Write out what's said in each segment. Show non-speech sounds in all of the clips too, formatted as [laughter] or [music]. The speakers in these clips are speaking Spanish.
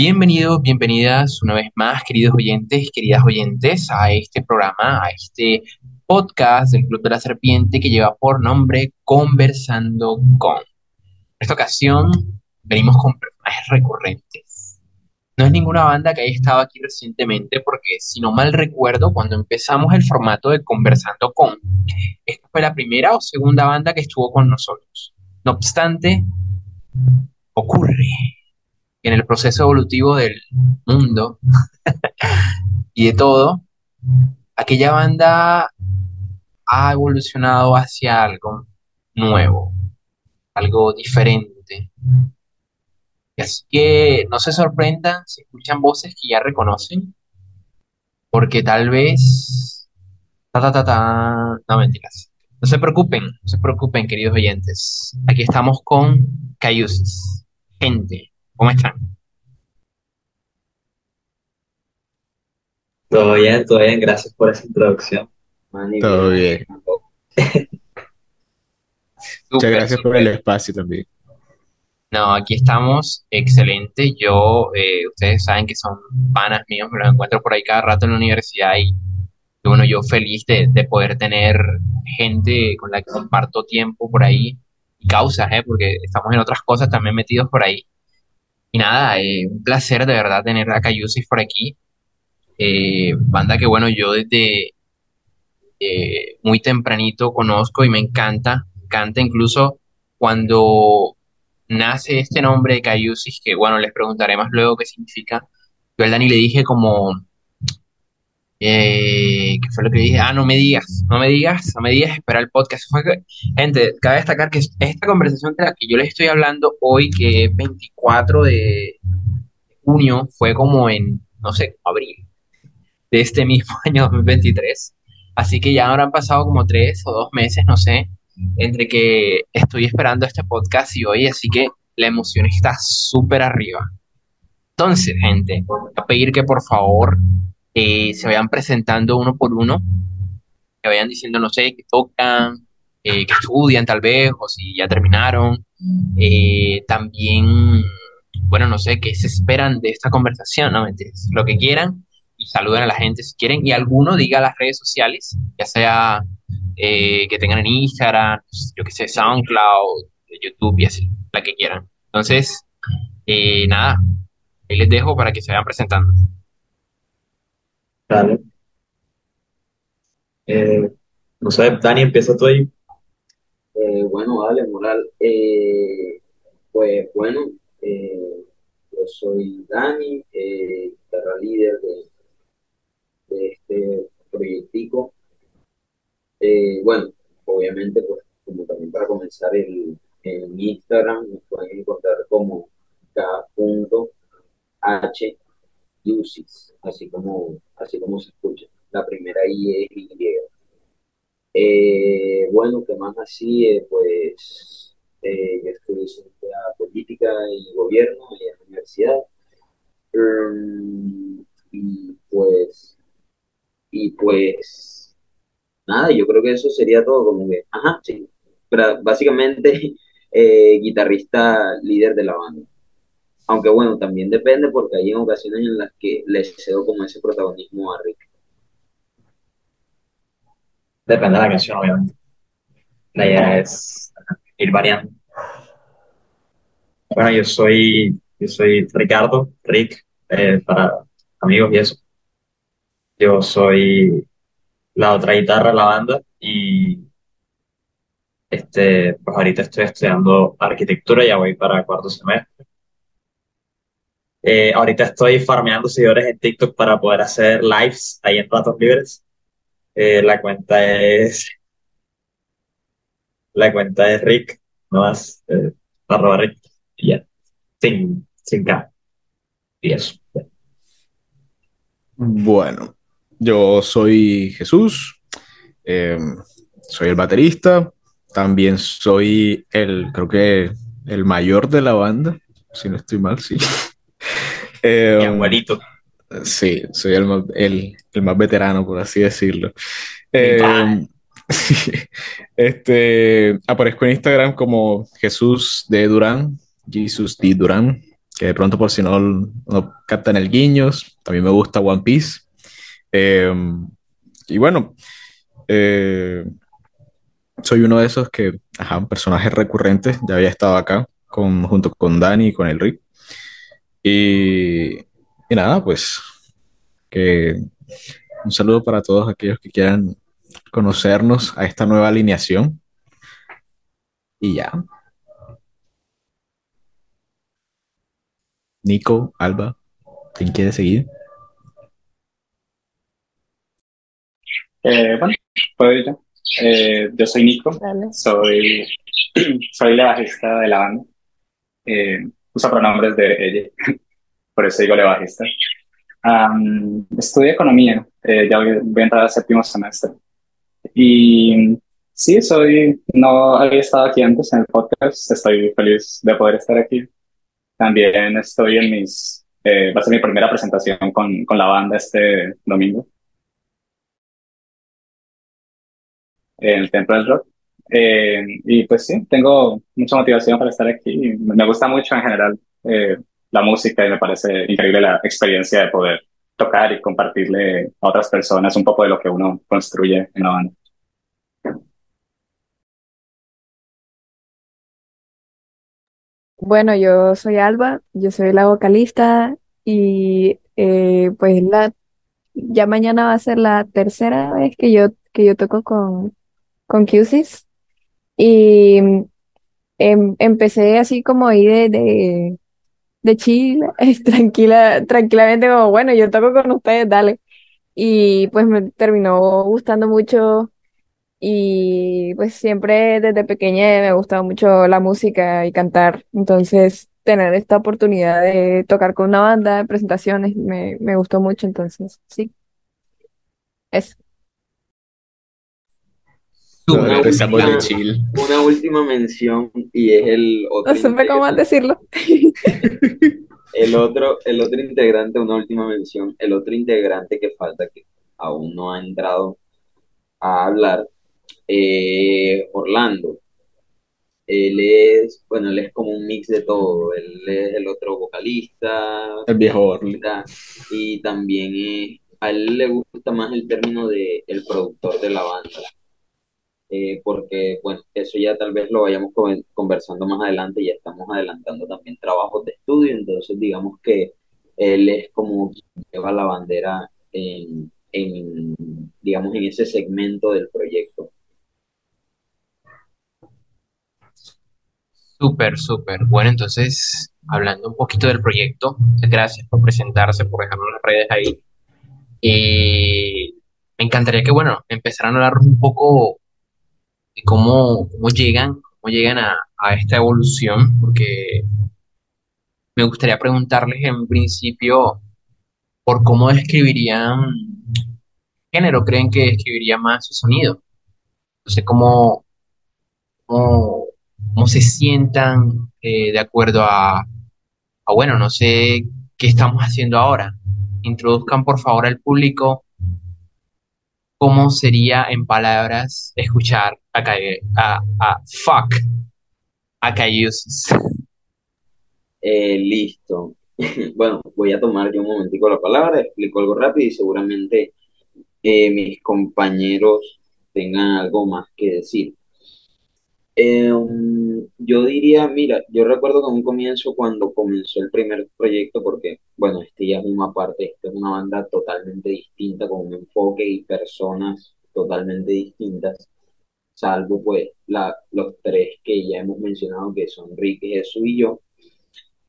Bienvenidos, bienvenidas una vez más, queridos oyentes, queridas oyentes, a este programa, a este podcast del Club de la Serpiente que lleva por nombre Conversando con. En esta ocasión venimos con personajes recurrentes. No es ninguna banda que haya estado aquí recientemente porque, si no mal recuerdo, cuando empezamos el formato de Conversando con, esta fue la primera o segunda banda que estuvo con nosotros. No obstante, ocurre en el proceso evolutivo del mundo [laughs] y de todo, aquella banda ha evolucionado hacia algo nuevo, algo diferente. Así que no se sorprendan si escuchan voces que ya reconocen, porque tal vez... Ta, ta, ta, ta, no mentiras. No se preocupen, no se preocupen, queridos oyentes. Aquí estamos con Cayusis. Gente, ¿cómo están? Todo bien, todo bien, gracias por esa introducción. Manny, Todo bien. [laughs] Muchas gracias por el espacio también. No, aquí estamos, excelente. Yo, eh, ustedes saben que son panas míos, me los encuentro por ahí cada rato en la universidad y, y bueno, yo feliz de, de poder tener gente con la que comparto tiempo por ahí y causas, ¿eh? Porque estamos en otras cosas también metidos por ahí. Y nada, eh, un placer de verdad tener a Cayusis por aquí. Eh, banda que bueno, yo desde eh, muy tempranito conozco y me encanta, me encanta incluso cuando nace este nombre de Cayusis, que bueno, les preguntaré más luego qué significa. Yo al Dani le dije como, eh, ¿qué fue lo que dije? Ah, no me digas, no me digas, no me digas, espera el podcast. Fue que- gente, cabe destacar que esta conversación de la que yo les estoy hablando hoy, que es 24 de junio, fue como en, no sé, abril de este mismo [laughs] año 2023. Así que ya habrán pasado como tres o dos meses, no sé, entre que estoy esperando este podcast y hoy, así que la emoción está súper arriba. Entonces, gente, voy a pedir que por favor eh, se vayan presentando uno por uno, que vayan diciendo, no sé, que tocan, eh, que estudian tal vez, o si ya terminaron. Eh, también, bueno, no sé, qué se esperan de esta conversación, ¿no? Mentiras, Lo que quieran y saluden a la gente si quieren. Y alguno diga las redes sociales, ya sea eh, que tengan en Instagram, yo que sé, SoundCloud, YouTube y así, la que quieran. Entonces, eh, nada, ahí les dejo para que se vayan presentando. Dale. Eh, no sé, Dani, empieza tú ahí. Eh, bueno, vale, Moral. Eh, pues bueno, yo soy Dani, eh, líder de, este proyectico. Bueno, obviamente, pues como también para comenzar el, en Instagram, nos pueden encontrar como k.husis, así como, así como se escucha. La primera I es Y. Eh, bueno, ¿qué más así? Eh, pues eh, yo estudié ciencia política y gobierno en la universidad. Mm, y pues, y pues, nada, yo creo que eso sería todo como que, ajá, sí. Pero básicamente, [laughs] eh, guitarrista líder de la banda. Aunque bueno, también depende porque hay ocasiones en las que le cedo como ese protagonismo a Rick. Depende de la canción, obviamente. La idea es ir variando. Bueno, yo soy, yo soy Ricardo, Rick, eh, para amigos y eso. Yo soy la otra guitarra de la banda y este, pues ahorita estoy estudiando arquitectura, ya voy para cuarto semestre. Eh, ahorita estoy farmeando seguidores en TikTok para poder hacer lives ahí en ratos libres. Eh, la cuenta es, la cuenta es Rick, no más, eh, arroba Rick, y ya, sin, sin K, y eso. Bueno, yo soy Jesús, eh, soy el baterista, también soy el, creo que el mayor de la banda, si no estoy mal, sí. Eh, Mi abuelito, sí, soy el más, el, el más veterano, por así decirlo. Eh, padre. [laughs] este, aparezco en Instagram como Jesús de Durán, Jesus D. Durán. que de pronto por si no, no captan el guiños, también me gusta One Piece. Eh, y bueno, eh, soy uno de esos que, ajá, personajes recurrentes, ya había estado acá con, junto con Dani y con el Rick. Y, y nada, pues que un saludo para todos aquellos que quieran conocernos a esta nueva alineación. Y ya. Nico, Alba, ¿quién quiere seguir? Eh, bueno, puedo ir yo. Eh, yo soy Nico, Dale. soy, [clears throat] soy la bajista de la banda. Eh, usa pronombres de ella, [laughs] por eso digo la bajista. Am, estudio economía, eh, ya voy, voy a entrar al séptimo semestre. Y sí, soy, no había estado aquí antes en el podcast, estoy feliz de poder estar aquí. También estoy en mis, eh, va a ser mi primera presentación con, con la banda este domingo en el Templo del Rock. Eh, y pues sí, tengo mucha motivación para estar aquí. Me gusta mucho en general eh, la música y me parece increíble la experiencia de poder tocar y compartirle a otras personas un poco de lo que uno construye en la banda. Bueno, yo soy Alba, yo soy la vocalista y eh, pues la, ya mañana va a ser la tercera vez que yo, que yo toco con, con QSIS y em, empecé así como ahí de, de, de chill, [laughs] tranquila, tranquilamente como, bueno, yo toco con ustedes, dale. Y pues me terminó gustando mucho y pues siempre desde pequeña me ha gustado mucho la música y cantar. Entonces, tener esta oportunidad de tocar con una banda, presentaciones, me, me gustó mucho. Entonces, sí, eso. Chill. Una última mención y es el otro No supe cómo decirlo. [laughs] el otro, el otro integrante, una última mención, el otro integrante que falta, que aún no ha entrado a hablar, eh, Orlando. Él es, bueno, él es como un mix de todo. Él es el otro vocalista, El viejo Orly. y también es, a él le gusta más el término de el productor de la banda. Eh, porque, bueno, eso ya tal vez lo vayamos con- conversando más adelante, ya estamos adelantando también trabajos de estudio, entonces digamos que él es como quien lleva la bandera en, en, digamos, en ese segmento del proyecto. Súper, súper. Bueno, entonces, hablando un poquito del proyecto, gracias por presentarse, por dejarnos las redes ahí. Eh, me encantaría que, bueno, empezaran a hablar un poco de cómo, cómo llegan, cómo llegan a, a esta evolución, porque me gustaría preguntarles en principio por cómo describirían género, creen que describiría más su sonido. No sé cómo, cómo, cómo se sientan eh, de acuerdo a, a, bueno, no sé qué estamos haciendo ahora. Introduzcan por favor al público cómo sería en palabras escuchar a, a, a fuck a Cayuses. Eh, listo. [laughs] Bueno, voy a tomar yo un momentico la palabra, explico algo rápido y seguramente eh, mis compañeros tengan algo más que decir. Eh, yo diría, mira, yo recuerdo que en un comienzo cuando comenzó el primer proyecto, porque, bueno, este ya es una parte, esta es una banda totalmente distinta, con un enfoque y personas totalmente distintas, salvo pues la, los tres que ya hemos mencionado, que son Rick, Jesús y yo.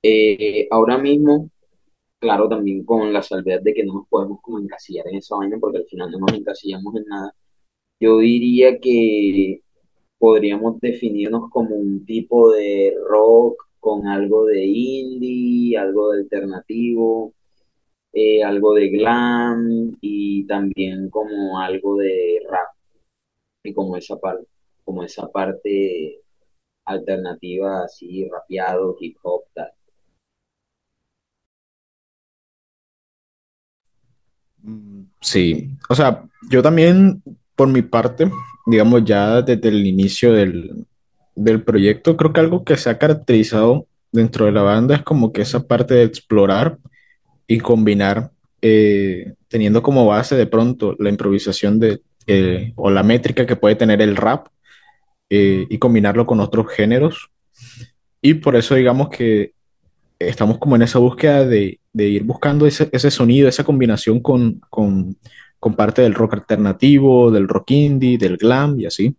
Eh, ahora mismo, claro, también con la salvedad de que no nos podemos como encasillar en esa vaina, porque al final no nos encasillamos en nada, yo diría que podríamos definirnos como un tipo de rock con algo de indie, algo de alternativo, eh, algo de glam y también como algo de rap y como esa parte, como esa parte alternativa así, rapeado, hip hop, tal. Mm, Sí, o sea, yo también, por mi parte, digamos, ya desde el inicio del, del proyecto, creo que algo que se ha caracterizado dentro de la banda es como que esa parte de explorar y combinar, eh, teniendo como base de pronto la improvisación de, eh, o la métrica que puede tener el rap eh, y combinarlo con otros géneros. Y por eso digamos que estamos como en esa búsqueda de, de ir buscando ese, ese, sonido, esa combinación con, con, con, parte del rock alternativo, del rock indie, del glam y así.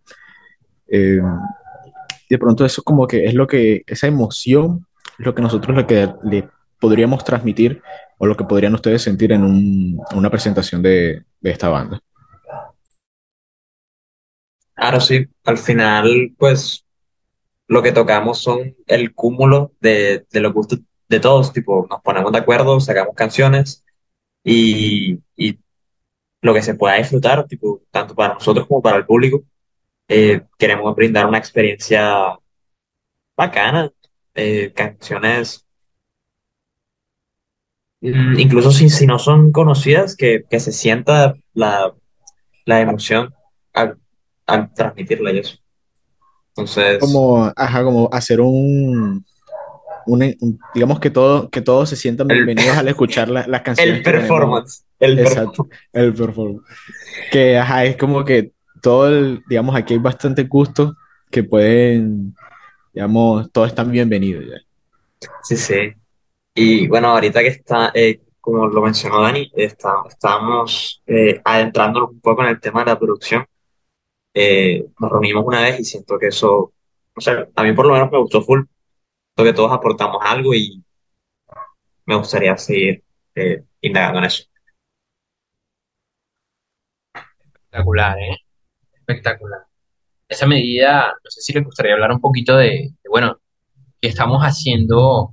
Eh, de pronto eso como que es lo que, esa emoción, es lo que nosotros lo que le podríamos transmitir o lo que podrían ustedes sentir en un, una presentación de, esta banda. Claro, sí, al final, pues lo que tocamos son el cúmulo de, de los gustos de todos, tipo, nos ponemos de acuerdo, sacamos canciones y lo que se pueda disfrutar, tipo, tanto para nosotros como para el público. Eh, queremos brindar una experiencia bacana, eh, canciones, mm, incluso si, si no son conocidas, que, que se sienta la, la emoción al, al transmitirla eso. Entonces, Como, ajá, como hacer un, un- un- digamos que todo, que todos se sientan El- bienvenidos al escuchar la- las canciones. el performance, el Exacto, el performance. Que, ajá, es como que todo el, digamos, aquí hay bastante gusto que pueden, digamos, todos están bienvenidos ya. Sí, sí. Y bueno, ahorita que está, eh, como lo mencionó Dani, está, estamos eh, adentrándonos un poco en el tema de la producción. Eh, nos reunimos una vez y siento que eso, o sea, a mí por lo menos me gustó full, que todos aportamos algo y me gustaría seguir eh, indagando en eso. Espectacular, ¿eh? Espectacular. Esa medida, no sé si les gustaría hablar un poquito de, de, bueno, qué estamos haciendo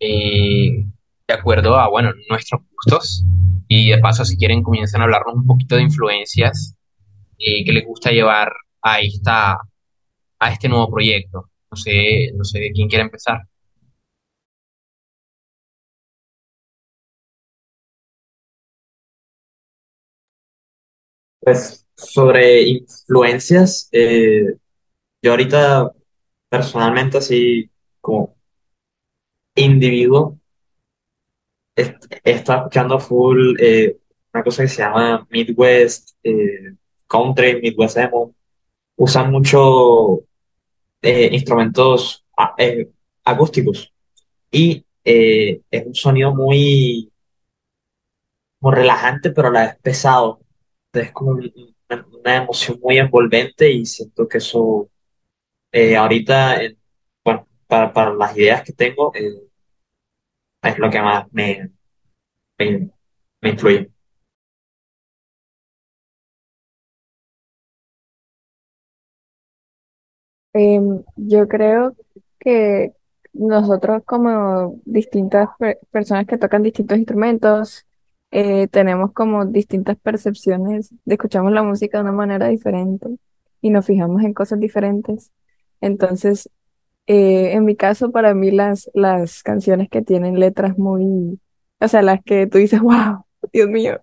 eh, de acuerdo a, bueno, nuestros gustos. Y de paso, si quieren, comiencen a hablarnos un poquito de influencias eh, que les gusta llevar a esta, a este nuevo proyecto. No sé, no sé quién quiere empezar. Pues sobre influencias, eh, yo ahorita personalmente así como individuo est- estado escuchando full eh, una cosa que se llama Midwest eh, Country, Midwest Emo. Usan mucho instrumentos a- eh, acústicos y eh, es un sonido muy, muy relajante, pero a la vez pesado. Es como un- una, una emoción muy envolvente y siento que eso eh, ahorita, bueno, para, para las ideas que tengo, es lo que más me, me, me influye. Em, yo creo que nosotros como distintas per- personas que tocan distintos instrumentos, eh, tenemos como distintas percepciones, escuchamos la música de una manera diferente y nos fijamos en cosas diferentes. Entonces, eh, en mi caso, para mí las, las canciones que tienen letras muy, o sea, las que tú dices, [laughs] wow, Dios mío,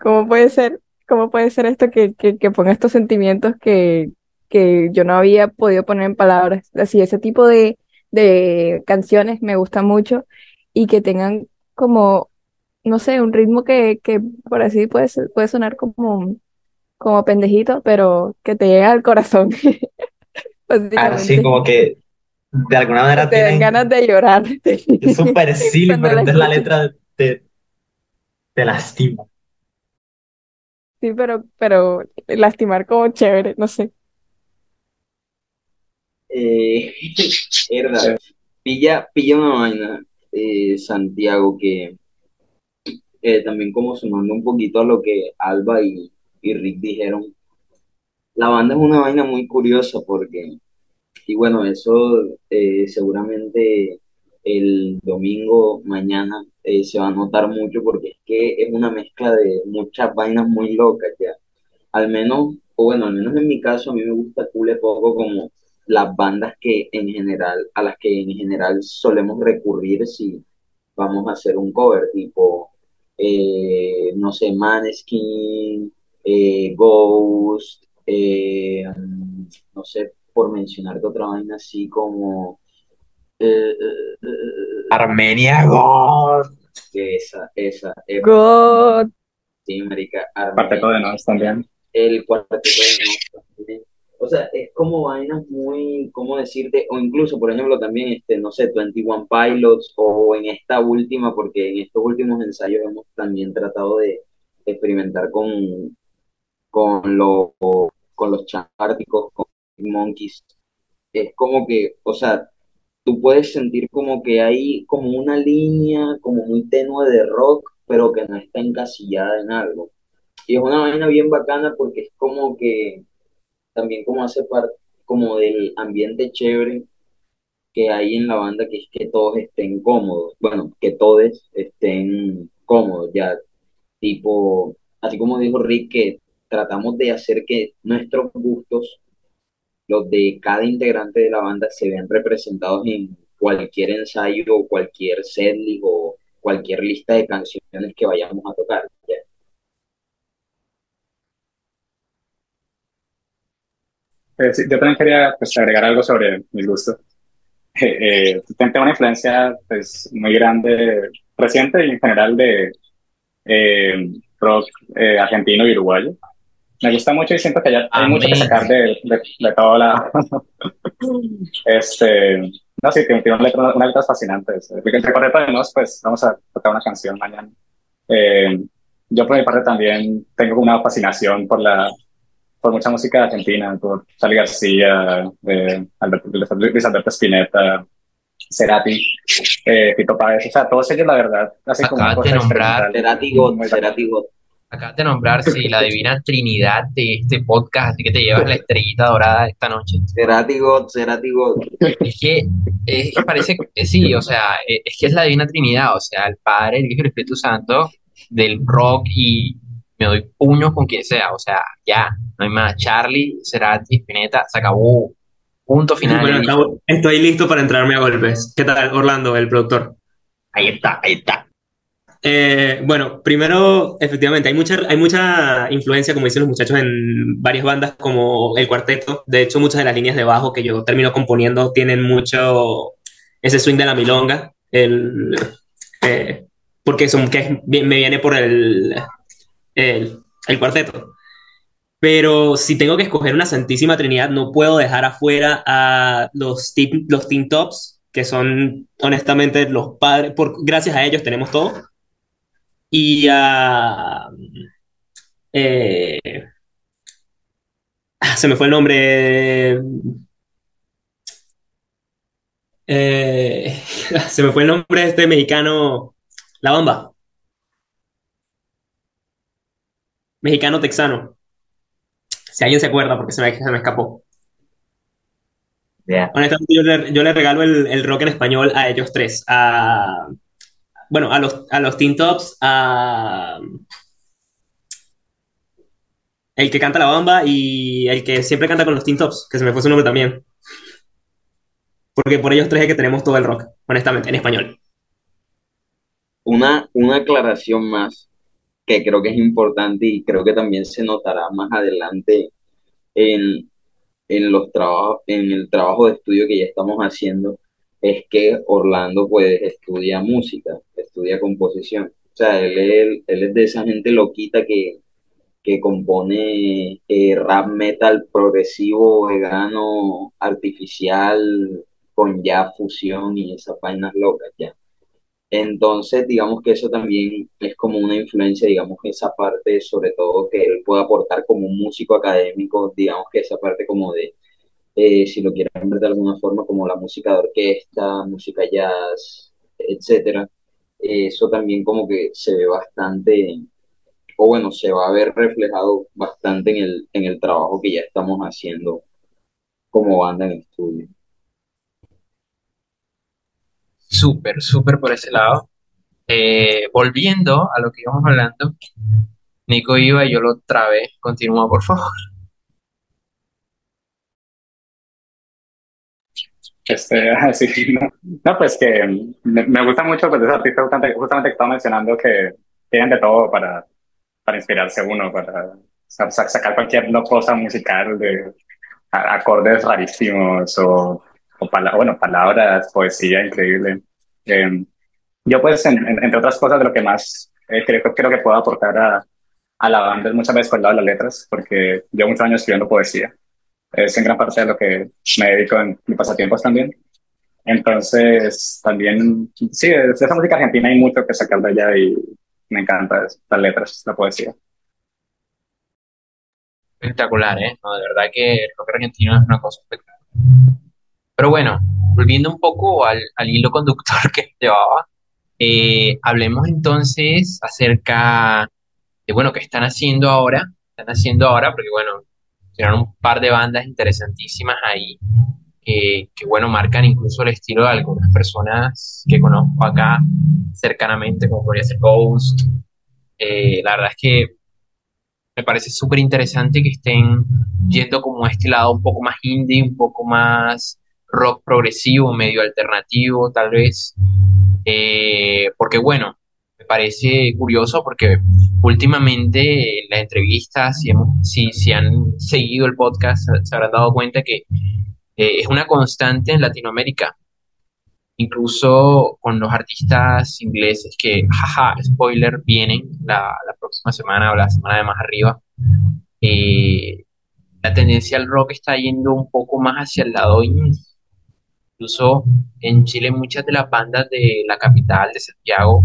¿cómo puede ser? ¿Cómo puede ser esto que, que, que ponga estos sentimientos que, que yo no había podido poner en palabras? Así, ese tipo de, de canciones me gusta mucho y que tengan como, no sé, un ritmo que, que por así puede, puede sonar como, como pendejito, pero que te llega al corazón, [laughs] Así como que de alguna manera te dan ganas de llorar [laughs] es súper [laughs] silly, pero entonces la letra te, te lastima. Sí, pero, pero lastimar como chévere, no sé. Eh, [laughs] pilla, pilla una vaina, eh, Santiago, que eh, también como sumando un poquito a lo que Alba y, y Rick dijeron, la banda es una vaina muy curiosa porque Y bueno, eso eh, seguramente el domingo mañana eh, se va a notar mucho porque es que es una mezcla de muchas vainas muy locas ya. Al menos, o bueno, al menos en mi caso, a mí me gusta cule poco como las bandas que en general, a las que en general solemos recurrir si vamos a hacer un cover, tipo, eh, no sé, Maneskin, eh, Ghost, eh, no sé, por mencionarte otra vaina así como, Eh, eh, Armenia God. esa, esa, eh, God. sí, marica, Cuarteto de Armenia, Nos también. el cuarteto de Nos también. O sea, es como vainas muy, ¿cómo decirte? O incluso, por ejemplo, también, este, no sé, 21 Pilots o en esta última, porque en estos últimos ensayos hemos también tratado de experimentar con, con, lo- con los chárticos, con Monkeys. Es como que, o sea, tú puedes sentir como que hay como una línea como muy tenue de rock, pero que no está encasillada en algo. Y es una vaina bien bacana porque es como que también como hace parte como del ambiente chévere que hay en la banda, que es que todos estén cómodos, bueno, que todos estén cómodos, ya, tipo, así como dijo Rick, que tratamos de hacer que nuestros gustos, los de cada integrante de la banda, se vean representados en cualquier ensayo o cualquier setlist o cualquier lista de canciones que vayamos a tocar. ¿ya? Eh, sí, yo también quería pues, agregar algo sobre mis gustos. [laughs] Eh, eh, tengo una influencia pues, muy grande, reciente y en general de eh, rock eh, argentino y uruguayo. Me gusta mucho y siento que ya hay mucho que sacar de, de, de todo la... [laughs] este, no, sí, tiene, unas letras, unas letras fascinantes. Cuarteto de Nos, pues vamos a tocar una canción mañana. Eh, yo por mi parte también tengo una fascinación por la por mucha música argentina, por Charly García, eh, Alberto, Luis Alberto Spinetta, Cerati, eh, Tito Páez, o sea, todos ellos la verdad hacen como Acabas de cosa nombrar- Cerati God, Cerati God. Acabas de nombrar, sí, la divina trinidad de este podcast, así que te llevas la estrellita dorada esta noche. Cerati God, Cerati God. Es que, es que parece, que sí, o sea, eh, es que es la divina trinidad, o sea, el Padre, el Hijo y el Espíritu Santo del rock y me doy puños con quien sea, o sea, ya, no hay más. Charlie, Cerati, Spinetta, se acabó. Punto final. Bueno, acabo- estoy listo para entrarme a golpes. ¿Qué tal, Orlando, el productor? Ahí está, ahí está. Eh, bueno, primero, efectivamente, hay mucha, hay mucha influencia, como dicen los muchachos, en varias bandas como el cuarteto. De hecho, muchas de las líneas de bajo que yo termino componiendo tienen mucho ese swing de la milonga, el, eh, porque son, que me viene por el, el, el cuarteto. Pero si tengo que escoger una Santísima Trinidad, no puedo dejar afuera a los, teen- los Teen Tops, que son honestamente los padres, por, gracias a ellos tenemos todo. Y a... eh, ah, se me fue el nombre. eh, [laughs] se me fue el nombre de este mexicano. La Bamba. Mexicano texano. Si alguien se acuerda, porque se me, se me escapó. Honestamente, yo le, yo le regalo el, el rock en español a ellos tres. A, bueno, a los, a los Teen Tops, a el que canta la bamba y el que siempre canta con los Teen Tops, que se me fue su nombre también. Porque por ellos tres es que tenemos todo el rock, honestamente, en español. Una, una aclaración más que creo que es importante y creo que también se notará más adelante en, en los trabajos, en el trabajo de estudio que ya estamos haciendo, es que Orlando pues estudia música, estudia composición. O sea, él, él, él es de esa gente loquita que, que compone eh, rap metal progresivo, vegano, artificial, con ya fusión y esas vainas locas ya. Entonces, digamos que eso también es como una influencia, digamos que esa parte, sobre todo que él puede aportar como un músico académico, digamos que esa parte como de, eh, si lo quieren ver de alguna forma, como la música de orquesta, música jazz, etcétera. Eh, eso también como que se ve bastante, o bueno, se va a ver reflejado bastante en el, en el trabajo que ya estamos haciendo como banda en estudio. Súper, súper por ese lado. Eh, volviendo a lo que íbamos hablando, Nico iba y yo lo trabé. Continúa, por favor. Este, sí, no, no, pues que me, gusta mucho pues, esos artistas justamente, justamente que estaba mencionando que tienen de todo para, para inspirarse uno, para sa- sa- sacar cualquier cosa musical de acordes rarísimos o pala- bueno, palabras, poesía increíble. Eh, yo pues, en- en- entre otras cosas, de lo que más eh, creo, creo que puedo aportar a, a la banda es muchas veces por el lado de las letras, porque llevo muchos años escribiendo poesía. Es en gran parte de lo que me dedico en mis pasatiempos también. Entonces, también, sí, de esa música argentina hay mucho que sacar de allá y me encanta las letras, la poesía. Espectacular, ¿eh? No, de verdad que el rock argentino es una cosa espectacular. Pero bueno, volviendo un poco al, al hilo conductor [laughs] que llevaba, eh, hablemos entonces acerca de, bueno, qué están haciendo ahora. Están haciendo ahora, porque bueno, tiraron un par de bandas interesantísimas ahí, que bueno, marcan incluso el estilo de algunas personas que conozco acá cercanamente, como podría ser Ghost. Eh, la verdad es que me parece súper interesante que estén yendo como a este lado un poco más indie, un poco más rock progresivo, medio alternativo, tal vez. Eh, porque bueno, me parece curioso porque últimamente en las entrevistas, si, si, si han seguido el podcast, se habrán dado cuenta que eh, es una constante en Latinoamérica, incluso con los artistas ingleses que, jaja, spoiler, vienen la, la próxima semana o la semana de más arriba. eh, la tendencia al rock está yendo un poco más hacia el lado indie. Incluso en Chile muchas de las bandas de la capital, de Santiago,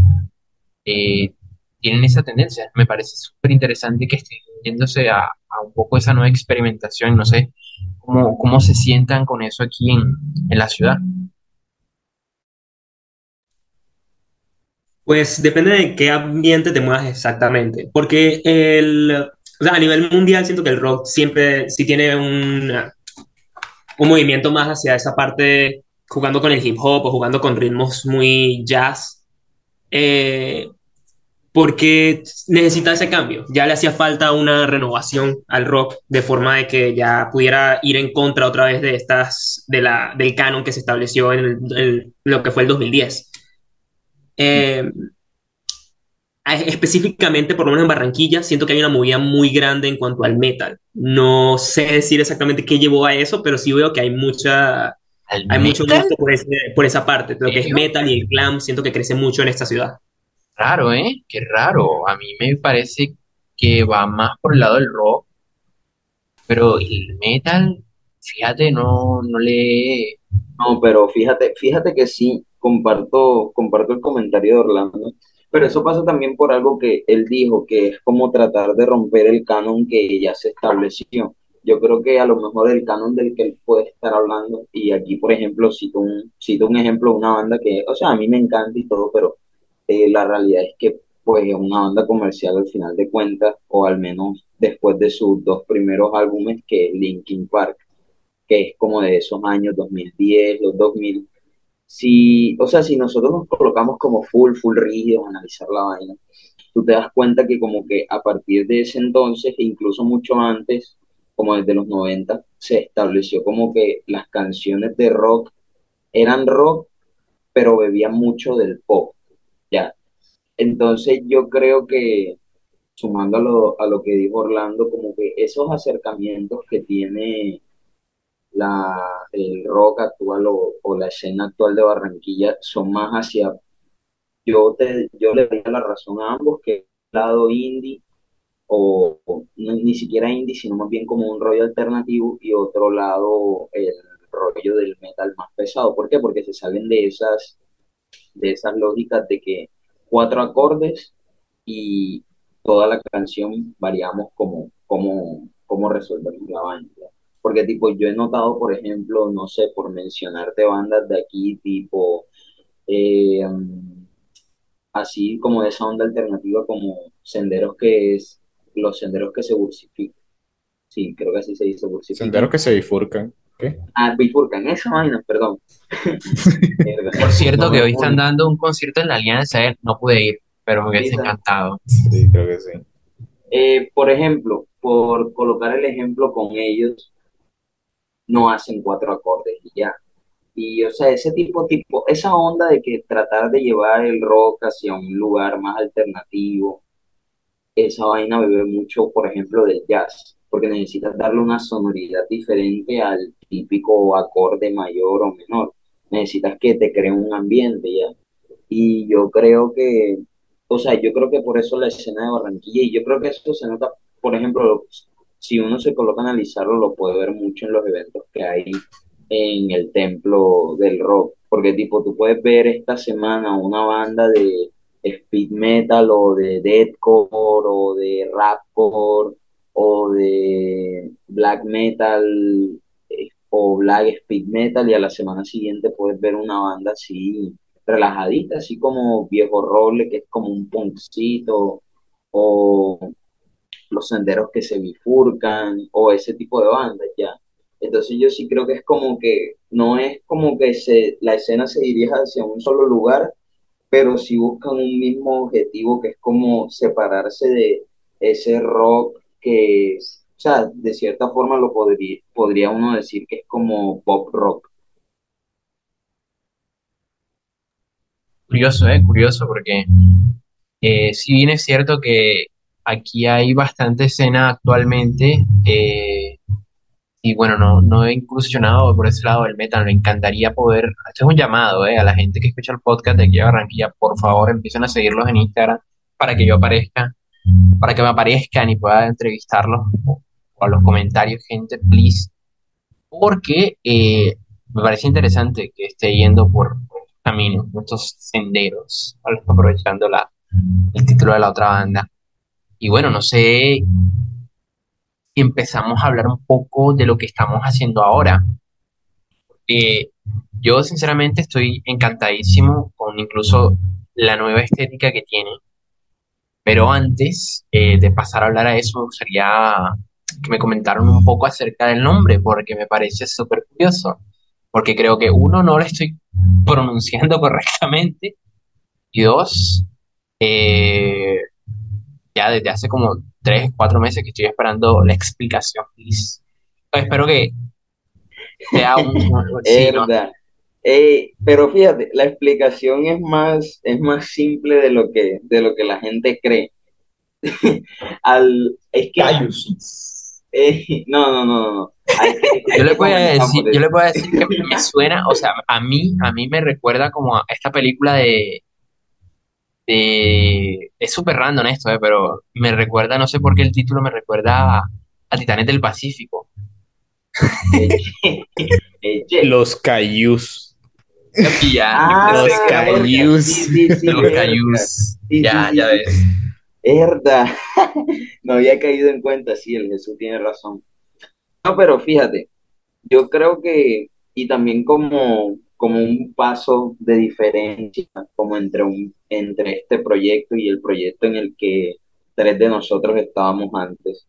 eh, tienen esa tendencia. Me parece súper interesante que estén yéndose a, un poco esa nueva experimentación. No sé cómo, cómo se sientan con eso aquí en, en la ciudad. Pues depende de qué ambiente te muevas exactamente, porque el, a nivel mundial siento que el rock siempre sí tiene un, un movimiento más hacia esa parte, jugando con el hip hop o jugando con ritmos muy jazz, eh, porque necesita ese cambio. Ya le hacía falta una renovación al rock de forma de que ya pudiera ir en contra otra vez de estas, de la, del canon que se estableció en el- el- lo que fue el 2010. Eh, específicamente, por lo menos en Barranquilla, siento que hay una movida muy grande en cuanto al metal. No sé decir exactamente qué llevó a eso, pero sí veo que hay mucha, ¿Al hay mucho gusto por, ese- por esa parte. Lo que es ¿Serio? metal y el glam, siento que crece mucho en esta ciudad. Raro, ¿eh? Qué raro. A mí me parece que va más por el lado del rock, pero el metal, fíjate, no, no le... No, pero fíjate, fíjate que sí, comparto, comparto el comentario de Orlando, pero eso pasa también por algo que él dijo, que es como tratar de romper el canon que ya se estableció. Yo creo que a lo mejor el canon del que él puede estar hablando, y aquí, por ejemplo, cito un, cito un ejemplo de una banda que, o sea, a mí me encanta y todo, pero eh, la realidad es que, pues, es una banda comercial al final de cuentas, o al menos después de sus dos primeros álbumes, que es Linkin Park que es como de esos años 2010, los 2000. Si, o sea, si nosotros nos colocamos como full, full rígidos analizar la vaina, tú te das cuenta que como que a partir de ese entonces, e incluso mucho antes, como desde los 90, se estableció como que las canciones de rock eran rock, pero bebían mucho del pop, ya. Entonces yo creo que, sumando a lo, a lo que dijo Orlando, como que esos acercamientos que tiene la, el rock actual o, o la escena actual de Barranquilla son más hacia, yo, te, yo le doy la razón a ambos, que el lado indie, o, o ni siquiera indie, sino más bien como un rollo alternativo, y otro lado el rollo del metal más pesado. ¿Por qué? Porque se salen de esas, de esas lógicas de que cuatro acordes y toda la canción variamos como, como, como resolvemos la banda. Porque tipo, yo he notado, por ejemplo, no sé, por mencionarte bandas de aquí, tipo, eh, así como de esa onda alternativa, como senderos que es, los senderos que se bursifican. Sí, creo que así se dice, bursifican. Senderos que se bifurcan. ¿Qué? Ah, bifurcan, esa vaina, perdón. [laughs] Por cierto, No que hoy están dando un concierto en la Alianza, ¿eh? No pude ir, pero me hubiese encantado. Sí, creo que sí. Eh, por ejemplo, por colocar el ejemplo con ellos, no hacen cuatro acordes y ya. Y, o sea, ese tipo, tipo, esa onda de que tratar de llevar el rock hacia un lugar más alternativo, esa vaina bebe mucho, por ejemplo, del jazz. porque necesitas darle una sonoridad diferente al típico acorde mayor o menor. Necesitas que te cree un ambiente ya. Y yo creo que, o sea, yo creo que por eso la escena de Barranquilla, y yo creo que eso se nota, por ejemplo, si uno se coloca a analizarlo, lo puede ver mucho en los eventos que hay en el templo del rock, porque tipo, tú puedes ver esta semana una banda de speed metal o de deathcore o de rapcore o de black metal eh, o black speed metal y a la semana siguiente puedes ver una banda así relajadita, así como Viejo Roble, que es como un punkcito, o Los Senderos que se bifurcan, o ese tipo de bandas ya. Entonces yo sí creo que es como que, no es como que se, la escena se dirija hacia un solo lugar, pero sí buscan un mismo objetivo que es como separarse de ese rock que, o sea, de cierta forma lo podría, podría uno decir que es como pop rock. Curioso, ¿eh? Curioso, porque eh, si bien es cierto que aquí hay bastante escena actualmente, eh, y bueno, no, no he incursionado por ese lado del metal, me encantaría poder, este es un llamado eh, a la gente que escucha el podcast de aquí a Barranquilla, por favor empiecen a seguirlos en Instagram para que yo aparezca, para que me aparezcan y pueda entrevistarlos o, a los comentarios, gente, please, porque eh, me parece interesante que esté yendo por estos caminos, por estos senderos, aprovechando la, el título de la otra banda. Y bueno, no sé si empezamos a hablar un poco de lo que estamos haciendo ahora. Yo sinceramente estoy encantadísimo con incluso la nueva estética que tiene, pero antes eh, de pasar a hablar a eso, me gustaría que me comentaron un poco acerca del nombre, porque me parece súper curioso, porque creo que uno, no lo estoy pronunciando [laughs] correctamente, y dos, eh, ya desde hace como tres, cuatro meses que estoy esperando la explicación, please. Espero que sea un... [laughs] sí, no. Eh, pero fíjate, la explicación es más, es más simple de lo que, de lo que la gente cree. [laughs] Al, es que, eh, no, no, no, no, no. Hay que, hay Yo le que voy a comenzar decir, yo le voy a decir que me suena, o sea, a mí, a mí me recuerda como a esta película de, de- es súper random esto, eh, pero me recuerda, no sé por qué el título me recuerda a, a Titanes del Pacífico. [laughs] Los Cayús. Ah, Los [laughs] Cayús. sí, sí, sí, los. Cayús. Ya, ya ves. Verdad. [laughs] No había caído en cuenta, sí, el Jesús tiene razón. No, pero fíjate, yo creo que, y también como, como un paso de diferencia, como entre, un, entre este proyecto y el proyecto en el que tres de nosotros estábamos antes.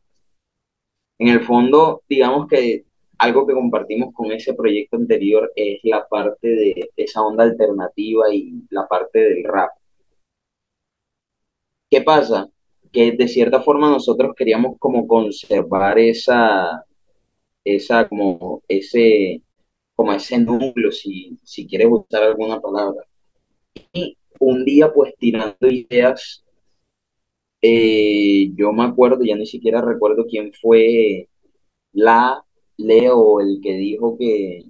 En el fondo, digamos que algo que compartimos con ese proyecto anterior es la parte de esa onda alternativa y la parte del rap. ¿Qué pasa? Que de cierta forma nosotros queríamos como conservar esa, esa, como ese, como ese núcleo, si, si quieres usar alguna palabra. Y un día, pues tirando ideas, eh, yo me acuerdo, ya ni siquiera recuerdo quién fue la Leo, el que dijo que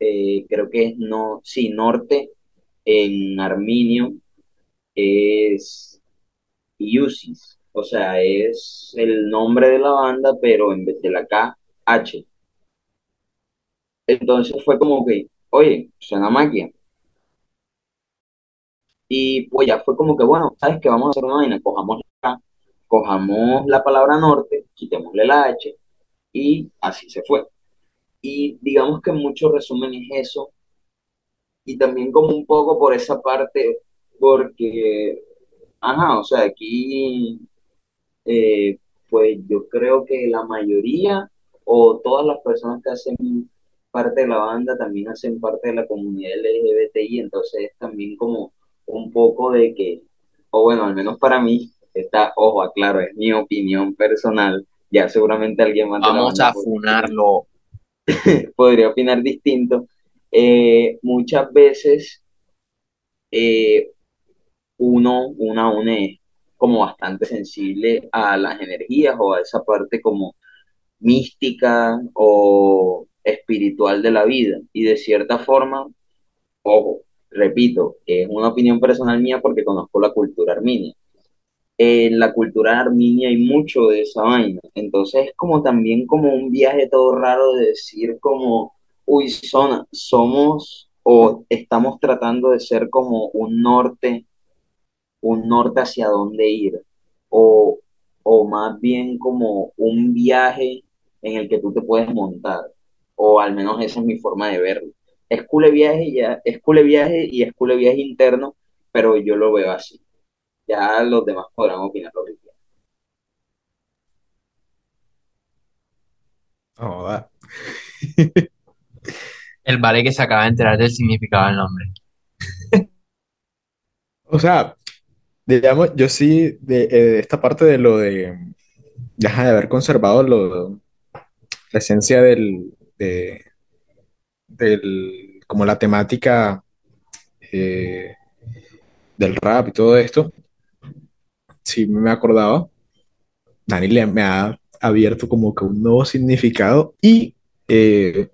eh, creo que es no, sí, Norte en arminio es Iusis, o sea, es el nombre de la banda, pero en vez de la K, H. Entonces fue como que, oye, suena magia. Y pues ya fue como que, bueno, ¿sabes qué? Vamos a hacer una vaina, cojamos la cojamos la palabra norte, quitémosle la H, y así se fue. Y digamos que mucho resumen es eso, y también como un poco por esa parte, porque, ajá, o sea, aquí eh, pues yo creo que la mayoría o todas las personas que hacen parte de la banda también hacen parte de la comunidad LGBTI, entonces es también como un poco de que, o bueno, al menos para mí, esta, ojo, aclaro, es mi opinión personal, ya seguramente alguien más Vamos a funarlo. [laughs] podría opinar distinto. Eh, muchas veces eh, uno, una une es como bastante sensible a las energías o a esa parte como mística o espiritual de la vida. Y de cierta forma, ojo, repito, es una opinión personal mía porque conozco la cultura armenia. En la cultura armenia hay mucho de esa vaina. Entonces es como también como un viaje todo raro de decir como, uy, zona, somos o estamos tratando de ser como un norte, un norte hacia dónde ir. O, o más bien como un viaje en el que tú te puedes montar. O al menos esa es mi forma de verlo. Es cool viaje, ya, es cool viaje y es cool viaje interno, pero yo lo veo así. Ya los demás podrán opinar lo que quieran. Da. [laughs] El vale que se acaba de enterar del significado del nombre. O sea, digamos, yo sí, de, eh, esta parte de lo de, deja de haber conservado lo, la esencia del, de, del, como la temática eh, del rap y todo esto, sí me acordaba. Dani le, me ha abierto como que un nuevo significado y eh,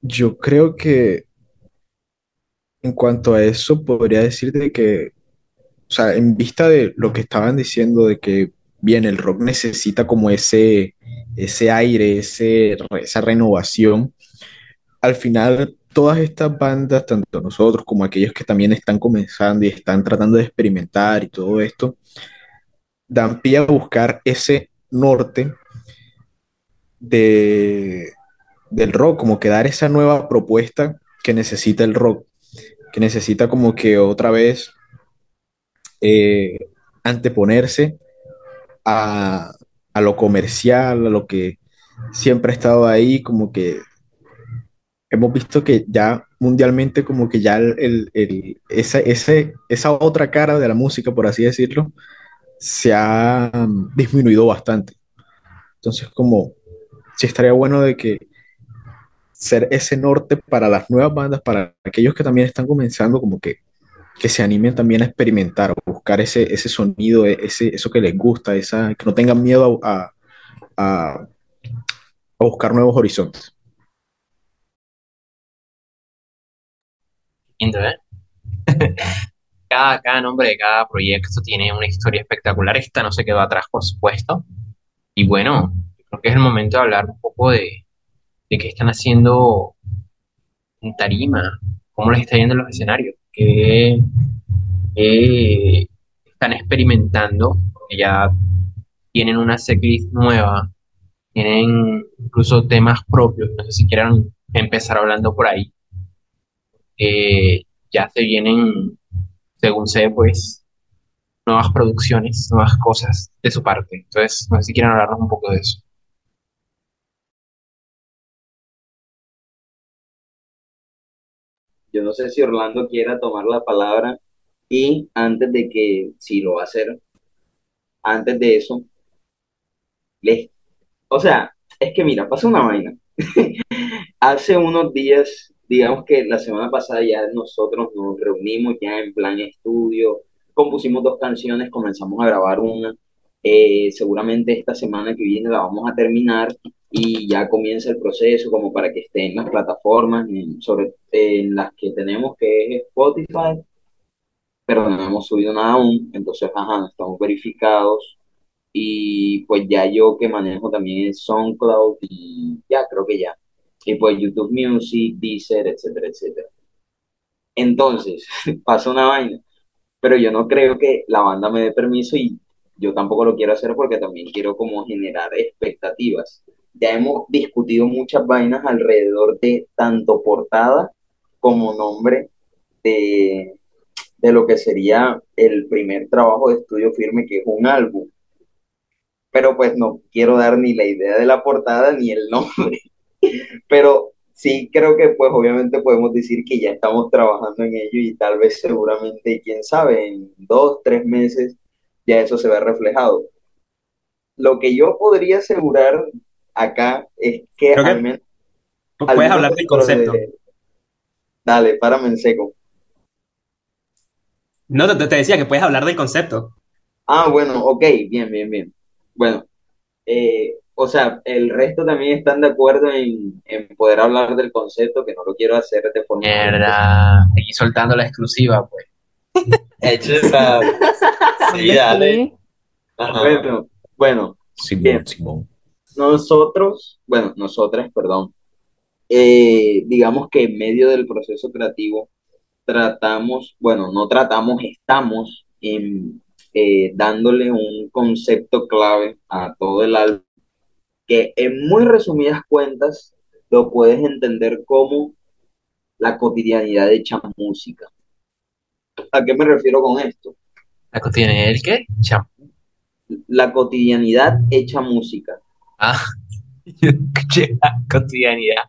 yo creo que en cuanto a eso podría decirte que, o sea, en vista de lo que estaban diciendo de que, bien, el rock necesita como ese, ese aire, ese, esa renovación, al final todas estas bandas, tanto nosotros como aquellos que también están comenzando y están tratando de experimentar y todo esto, dan pie a buscar ese norte de, del rock, como que dar esa nueva propuesta que necesita el rock, que necesita como que otra vez eh, anteponerse a, a lo comercial, a lo que siempre ha estado ahí, como que hemos visto que ya mundialmente como que ya el, el- esa, ese- esa otra cara de la música, por así decirlo, se ha mm, disminuido bastante. Entonces como sí estaría bueno de que ser ese norte para las nuevas bandas, para aquellos que también están comenzando, como que, que se animen también a experimentar, a buscar ese, ese sonido, e- ese, eso que les gusta, esa, que no tengan miedo a, a- a buscar nuevos horizontes. Lindo, ¿eh? [laughs] Cada, cada nombre de cada proyecto tiene una historia espectacular. Esta no se quedó atrás, por supuesto. Y bueno, creo que es el momento de hablar un poco de, de qué están haciendo en tarima, cómo les está yendo en los escenarios, qué qué están experimentando, porque ya tienen una setlist nueva, tienen incluso temas propios. No sé si quieran empezar hablando por ahí. Eh, ya se vienen, según sé, pues nuevas producciones, nuevas cosas de su parte. Entonces, no sé si quieren hablarnos un poco de eso. Yo no sé si Orlando quiera tomar la palabra y antes de que, si lo va a hacer, antes de eso, les, o sea, es que mira, pasa una vaina. [laughs] Hace unos días, digamos que la semana pasada ya nosotros nos reunimos ya en plan estudio, compusimos dos canciones, comenzamos a grabar una. Eh, seguramente esta semana que viene la vamos a terminar y ya comienza el proceso como para que esté en las plataformas, en, sobre, en las que tenemos que es Spotify, pero no hemos subido nada aún, entonces, ajá, estamos verificados y pues ya yo que manejo también es SoundCloud y ya creo que ya. Y pues YouTube Music, Deezer, etcétera, etcétera. Entonces, [laughs] pasa una vaina, pero yo no creo que la banda me dé permiso y yo tampoco lo quiero hacer porque también quiero como generar expectativas. Ya hemos discutido muchas vainas alrededor de tanto portada como nombre de, de lo que sería el primer trabajo de estudio firme, que es un álbum pero pues no quiero dar ni la idea de la portada ni el [laughs] nombre, pero sí creo que pues obviamente podemos decir que ya estamos trabajando en ello y tal vez seguramente, quién sabe, en dos, tres meses ya eso se ve reflejado. Lo que yo podría asegurar acá es que Creo al menos, al puedes menos hablar del concepto. de... Dale, párame en seco. No, te, te decía que puedes hablar del concepto. Ah, bueno, ok, bien, bien, bien. Bueno, eh, o sea, el resto también están de acuerdo en, en poder hablar del concepto, que no lo quiero hacer de forma... Mierda, aquí soltando la exclusiva, pues. [laughs] Échela. Sí, dale. Sí. Ajá. Bueno, bueno, Simón, Bien. Simón. Nosotros, bueno, nosotras, perdón, eh, digamos que en medio del proceso creativo tratamos, bueno, no tratamos, estamos en, eh, dándole un concepto clave a todo el álbum, que en muy resumidas cuentas lo puedes entender como la cotidianidad hecha música. ¿A qué me refiero con esto? ¿La cotidianidad del qué? La cotidianidad hecha música. Ah, [laughs] yo escuché la cotidianidad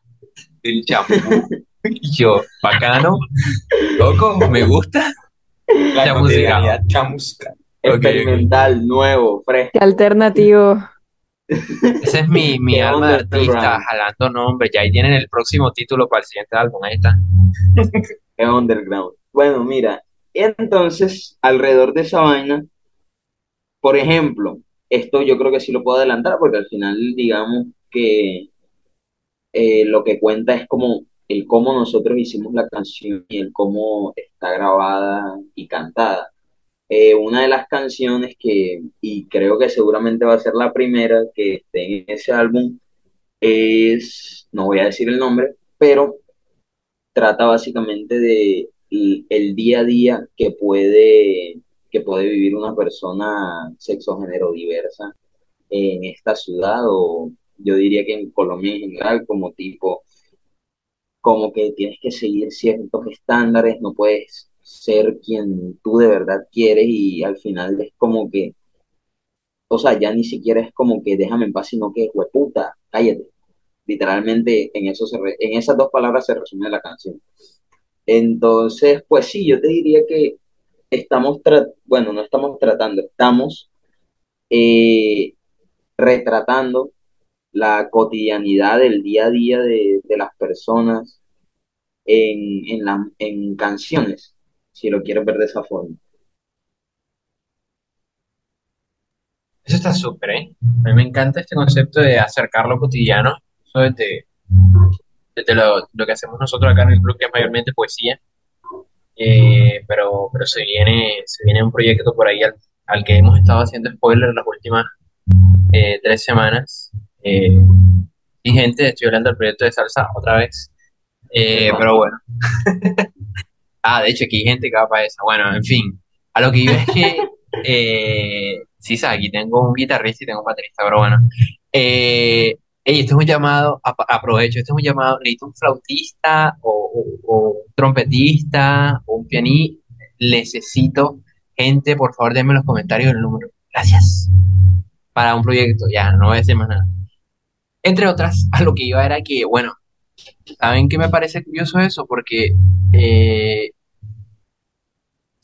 del champú. Yo, bacano, loco, me gusta. La Chamusca. cotidianidad chamusca. Experimental, nuevo, fresco. Qué alternativo. [laughs] Ese es mi, mi alma de underground. artista, jalando nombres. Ya ahí tienen el próximo título para el siguiente álbum. Ahí está. [laughs] Es underground. Bueno, mira, entonces, alrededor de esa vaina, por ejemplo, esto yo creo que sí lo puedo adelantar porque al final, digamos que eh, lo que cuenta es como el cómo nosotros hicimos la canción y el cómo está grabada y cantada. Eh, una de las canciones que, y creo que seguramente va a ser la primera que esté en ese álbum, es, no voy a decir el nombre, pero trata básicamente de el, día a día que puede, que puede vivir una persona sexo-género diversa en esta ciudad o yo diría que en Colombia en general, como tipo, como que tienes que seguir ciertos estándares, no puedes ser quien tú de verdad quieres y al final es como que, o sea, ya ni siquiera es como que déjame en paz, sino que, hueputa, cállate. Literalmente en eso en esas dos palabras se resume la canción. Entonces, pues sí, yo te diría que estamos, bueno, no estamos tratando, estamos eh, retratando la cotidianidad del día a día de, de las personas en, en, la- en canciones, si lo quieres ver de esa forma. Eso está súper, ¿eh? A mí me encanta este concepto de acercar lo cotidiano. Eso desde, desde lo, lo que hacemos nosotros acá en el club, que es mayormente poesía. Eh, pero, pero se viene, se viene un proyecto por ahí al, al que hemos estado haciendo spoiler las últimas eh, tres semanas. Eh, y gente, estoy hablando del proyecto de salsa otra vez. Eh, pero bueno. [laughs] Ah, de hecho, aquí hay gente que va para esa. Bueno, en fin. A lo que iba es que. Eh, sí, sabes, aquí tengo un guitarrista y tengo un baterista, pero bueno. Eh, ey, este es un llamado, ap- aprovecho, este es un llamado, necesito un flautista o, un trompetista o un pianista. Necesito gente, por favor, denme en los comentarios el número. Gracias. Para un proyecto, ya, no voy a decir más nada. Entre otras, [laughs] a lo que iba era que, bueno, ¿saben qué me parece curioso eso? Porque eh,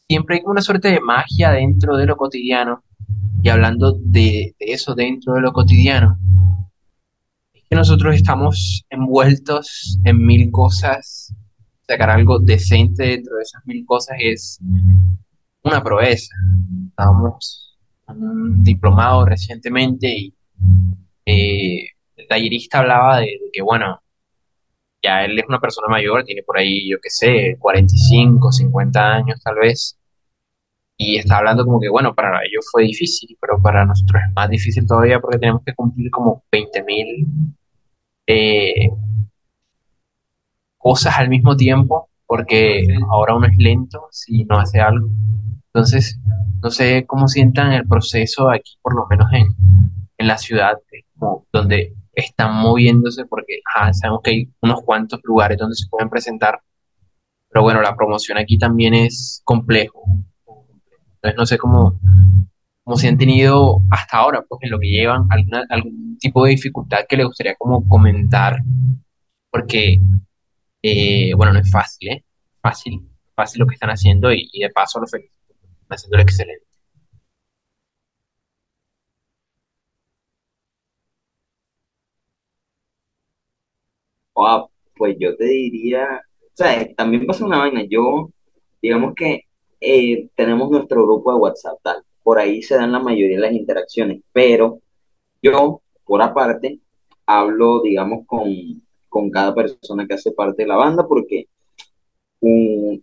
siempre hay una suerte de magia dentro de lo cotidiano. Y hablando de, eso dentro de lo cotidiano, que nosotros estamos envueltos en mil cosas. Sacar algo decente dentro de esas mil cosas es una proeza. Estábamos en un diplomado recientemente y eh, el tallerista hablaba de, de que, bueno, ya él es una persona mayor, tiene por ahí, yo qué sé, 45, 50 años tal vez, y está hablando como que, bueno, para ellos fue difícil, pero para nosotros es más difícil todavía porque tenemos que cumplir como 20 mil eh, cosas al mismo tiempo, porque ahora uno es lento si no hace algo. Entonces, no sé cómo sientan el proceso aquí, por lo menos en, en la ciudad, como donde están moviéndose, porque sabemos que hay unos cuantos lugares donde se pueden presentar, pero bueno, la promoción aquí también es complejo. Entonces, no sé cómo, cómo si han tenido hasta ahora, pues en lo que llevan, alguna, algún tipo de dificultad que le gustaría como comentar, porque, eh, bueno, no es fácil, ¿eh? Fácil, fácil lo que están haciendo y, de paso lo felicito, haciéndolo excelente. Ah, pues yo te diría, o sea, también pasa una vaina, yo, digamos que eh, tenemos nuestro grupo de WhatsApp, tal, por ahí se dan la mayoría de las interacciones, pero yo, por aparte, hablo, digamos, con, con cada persona que hace parte de la banda, porque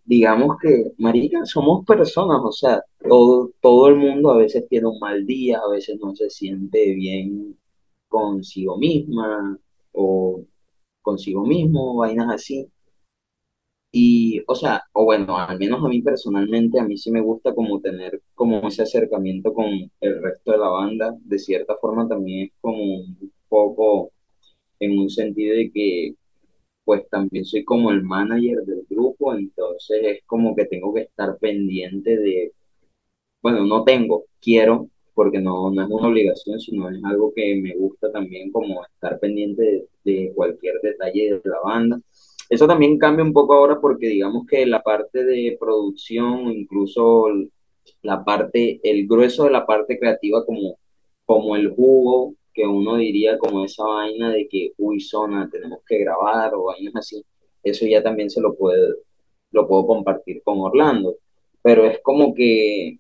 digamos que, marica, somos personas, o sea, todo, todo el mundo a veces tiene un mal día, a veces no se siente bien consigo misma o consigo mismo, vainas así. Y, o sea, o bueno, al menos a mí personalmente, a mí sí me gusta como tener como ese acercamiento con el resto de la banda. De cierta forma también es como un poco en un sentido de que pues también soy como el manager del grupo, entonces es como que tengo que estar pendiente de, bueno, no tengo, quiero, porque no, no es una obligación, sino es algo que me gusta también como estar pendiente de, de cualquier detalle de la banda. Eso también cambia un poco ahora porque digamos que la parte de producción, incluso la parte, el grueso de la parte creativa como, como el jugo, que uno diría como esa vaina de que, uy, zona, tenemos que grabar o vainas así, eso ya también se lo puede, lo puedo compartir con Orlando. Pero es como que,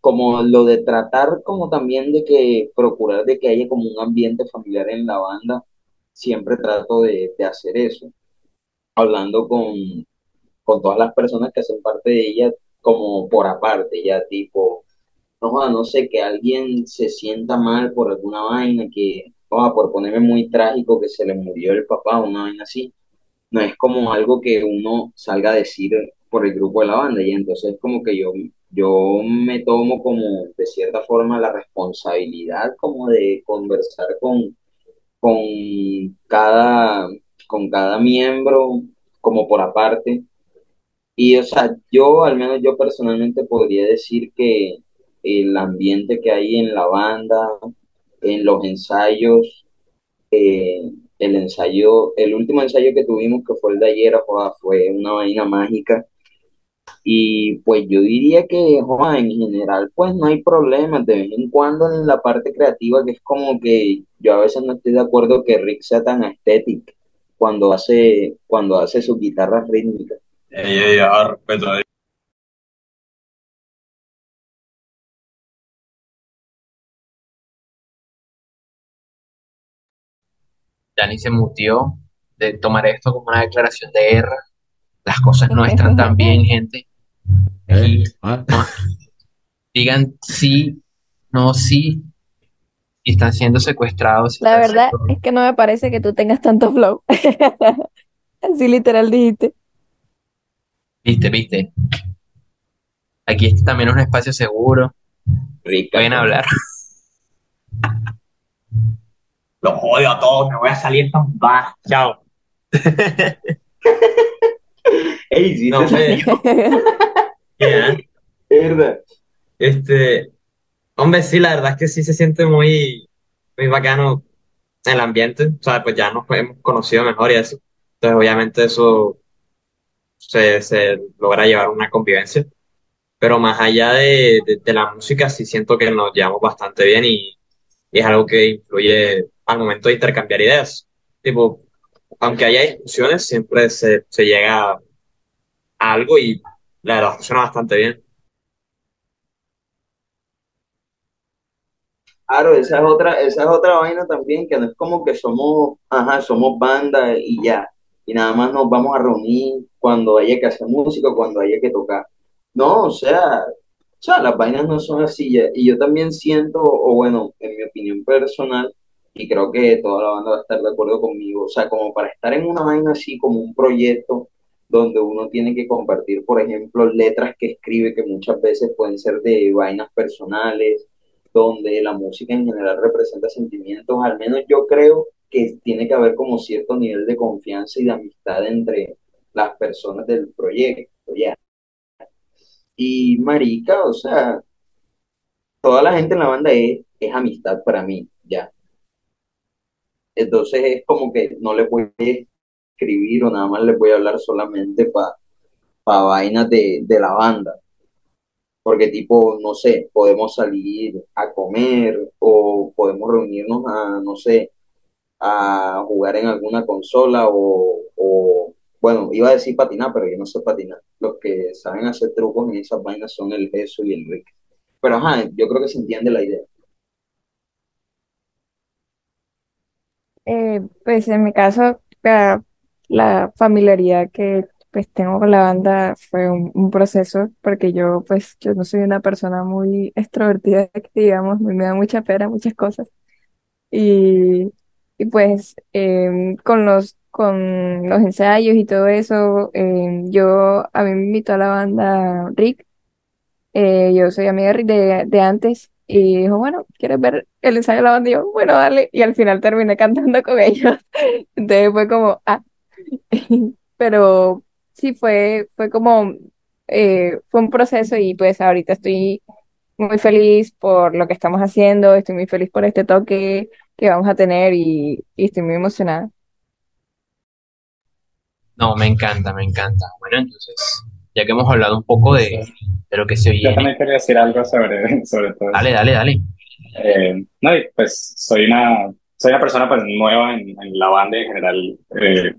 como lo de tratar como también de que procurar de que haya como un ambiente familiar en la banda, siempre trato de, de hacer eso, hablando con, con todas las personas que hacen parte de ella como por aparte, ya tipo, no, no sé, que alguien se sienta mal por alguna vaina, que, joda, por ponerme muy trágico que se le murió el papá, una vaina así, no es como algo que uno salga a decir por el grupo de la banda, y entonces es como que yo, yo me tomo como de cierta forma la responsabilidad como de conversar con, con cada, con cada miembro como por aparte. Y o sea, yo al menos yo personalmente podría decir que el ambiente que hay en la banda, en los ensayos, eh, el ensayo, el último ensayo que tuvimos, que fue el de ayer, fue una vaina mágica. Y pues yo diría que, joda, en general, pues no hay problemas. De vez en cuando en la parte creativa, que es como que yo a veces no estoy de acuerdo que Rick sea tan estético cuando hace, cuando hace sus guitarras rítmicas. Ey, ey, ah, respeto ahí. Dani se mutió de tomar esto como una declaración de guerra. Las cosas no están tan bien, gente. ¿Eh? Ah, digan sí, no, sí, y están siendo secuestrados. La verdad es que no me parece que tú tengas tanto flow. [laughs] Así literal dijiste. Viste, viste. Aquí este también es un espacio seguro. Rick, Pueden hablar. Los odio a todos, me voy a salir tan bar. Chao. [laughs] Ey, sí, No, salió, ¿qué? es verdad. Este, hombre, sí, la verdad es que sí se siente muy, muy bacano el ambiente. O sea, pues ya nos hemos conocido mejor y eso. Entonces, obviamente, eso se, se logra llevar una convivencia. Pero más allá de, de, de la música, sí siento que nos llevamos bastante bien y, y es algo que influye al momento de intercambiar ideas. Tipo, aunque haya discusiones, siempre se, se llega a algo y la verdad funciona bastante bien. Claro, esa es otra, esa es otra vaina también, que no es como que somos, ajá, somos banda y ya, y nada más nos vamos a reunir cuando haya que hacer música, cuando haya que tocar. No, o sea, o sea, las vainas no son así, ya. y yo también siento, o bueno, en mi opinión personal, y creo que toda la banda va a estar de acuerdo conmigo, o sea, como para estar en una vaina así, como un proyecto donde uno tiene que compartir, por ejemplo, letras que escribe, que muchas veces pueden ser de vainas personales donde la música en general representa sentimientos, al menos yo creo que tiene que haber como cierto nivel de confianza y de amistad entre las personas del proyecto, ya. Y marica, o sea, toda la gente en la banda es, es amistad para mí, ya. Entonces es como que no les voy a escribir o nada más les voy a hablar solamente para pa vainas de, de la banda porque tipo, no sé, podemos salir a comer o podemos reunirnos a, no sé, a jugar en alguna consola o, o, bueno, iba a decir patinar, pero yo no sé patinar. Los que saben hacer trucos en esas vainas son el Jesús y el Rick. Pero ajá, yo creo que se entiende la idea. Eh, pues en mi caso, la, familiaridad que pues tengo con la banda fue un, proceso, porque yo pues yo no soy una persona muy extrovertida, digamos, me me da mucha pena muchas cosas. Y, y pues em, con los, con los ensayos y todo eso, em, yo a mí me invitó a la banda Rick, eh, yo soy amiga de Rick de, de antes, y dijo, bueno, ¿quieres ver el ensayo de la banda? Y yo, bueno, dale, y al final terminé [laughs] cantando con ellos. Entonces fue como, ah, [laughs] pero sí fue, fue como, eh, fue un proceso y pues ahorita estoy muy feliz por lo que estamos haciendo, estoy muy feliz por este toque que vamos a tener y, y estoy muy emocionada. No, me encanta, me encanta. Bueno, entonces, ya que hemos hablado un poco de, de lo que se yo viene, también quería decir algo sobre, [laughs] sobre todo dale, esto. dale, dale. Eh, no, pues soy una, soy una persona pues nueva en, en la banda en general, eh,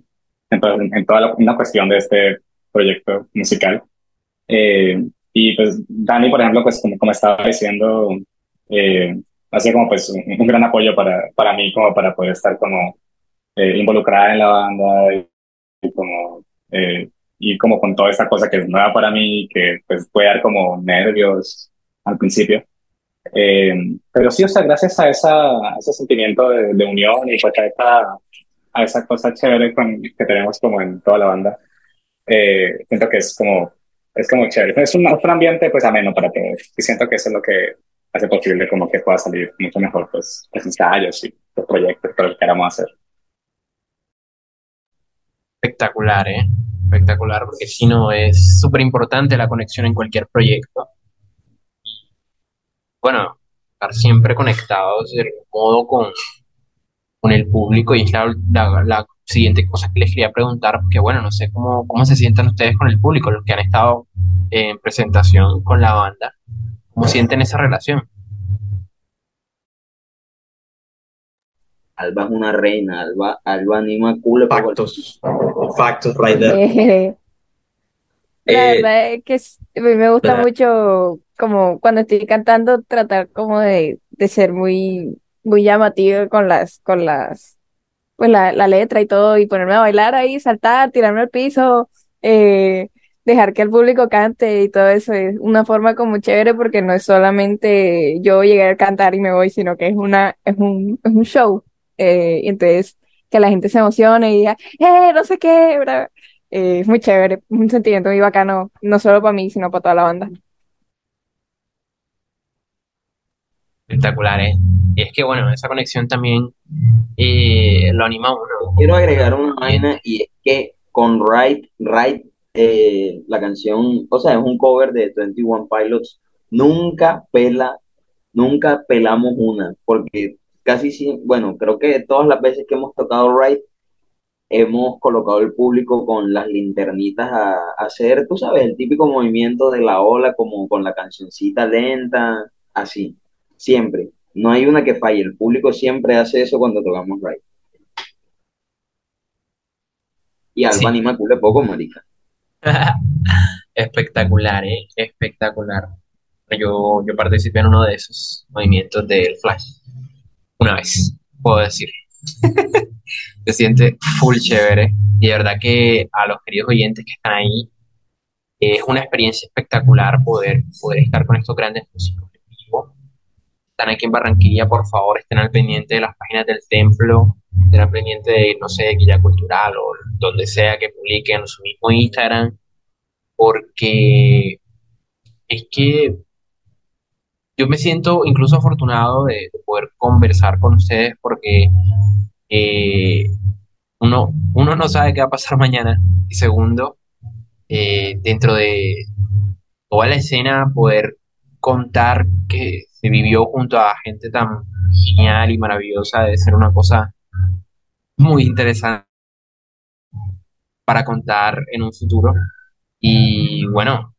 en, to- en toda la, una cuestión de este proyecto musical. Eh, y pues Dani, por ejemplo, pues como, como estaba diciendo, eh, ha sido como pues un, un gran apoyo para, para mí como para poder estar como eh, involucrada en la banda y, y como, eh, y como con toda esta cosa que es nueva para mí, que pues puede dar como nervios al principio. Eh, pero sí, o sea, gracias a, esa, a ese sentimiento de, de unión y pues a esa, a esa cosa chévere con, que tenemos como en toda la banda, eh, siento que es como, es como chévere. Es un, un ambiente pues ameno para todos y siento que eso es lo que hace posible como que pueda salir mucho mejor pues los ensayos y los proyectos que queramos hacer. Espectacular, ¿eh? Espectacular, porque si no, es súper importante la conexión en cualquier proyecto. Bueno, estar siempre conectados de algún modo con, con el público y es la, la- la siguiente cosa que les quería preguntar, porque bueno, no sé cómo, cómo se sientan ustedes con el público, los que han estado en presentación con la banda, cómo sienten esa relación. Alba es una reina, Alba, Alba anima culo Factos. Factos right there. Eh, la Eh, verdad es que a mí me gusta mucho como cuando estoy cantando tratar como de, de ser muy, muy llamativa con las, con las, pues la, la letra y todo, y ponerme a bailar ahí, saltar, tirarme al piso, eh, dejar que el público cante y todo eso es una forma como chévere porque no es solamente yo llegar a cantar y me voy, sino que es una, es un, es un show. Eh, y entonces que la gente se emocione y diga, ¡eh, no sé qué! bra". Eh, es muy chévere, un sentimiento muy bacano, no solo para mí, sino para toda la banda. Espectacular, ¿eh? Y es que bueno, esa conexión también eh, lo anima a uno. Quiero agregar una vaina y es que con Right, Right, eh, la canción, o sea, es un cover de 21 Pilots, nunca pela, nunca pelamos una, porque casi sí, bueno, creo que todas las veces que hemos tocado Right, hemos colocado el público con las linternitas a, a hacer, tú sabes, el típico movimiento de la ola, como con la cancioncita lenta, así, siempre. No hay una que falle, el público siempre hace eso cuando tocamos Right. Y Alba Sí, anima culo poco, marica. [laughs] espectacular, ¿eh? Espectacular. Yo, yo participé en uno de esos movimientos del Flash, una vez, puedo decir. [laughs] Se siente full chévere. Y de verdad que a los queridos oyentes que están ahí, es una experiencia espectacular poder, poder estar con estos grandes músicos en vivo. Están aquí en Barranquilla, por favor, estén al pendiente de las páginas del templo, estén al pendiente de, no sé, de Guía Cultural o donde sea que publiquen en su mismo Instagram, porque es que yo me siento incluso afortunado de, de poder conversar con ustedes porque eh, uno, uno no sabe qué va a pasar [laughs] mañana y segundo, eh, dentro de toda la escena poder contar que se vivió junto a gente tan genial y maravillosa debe ser una cosa muy interesante para contar en un futuro. Y bueno,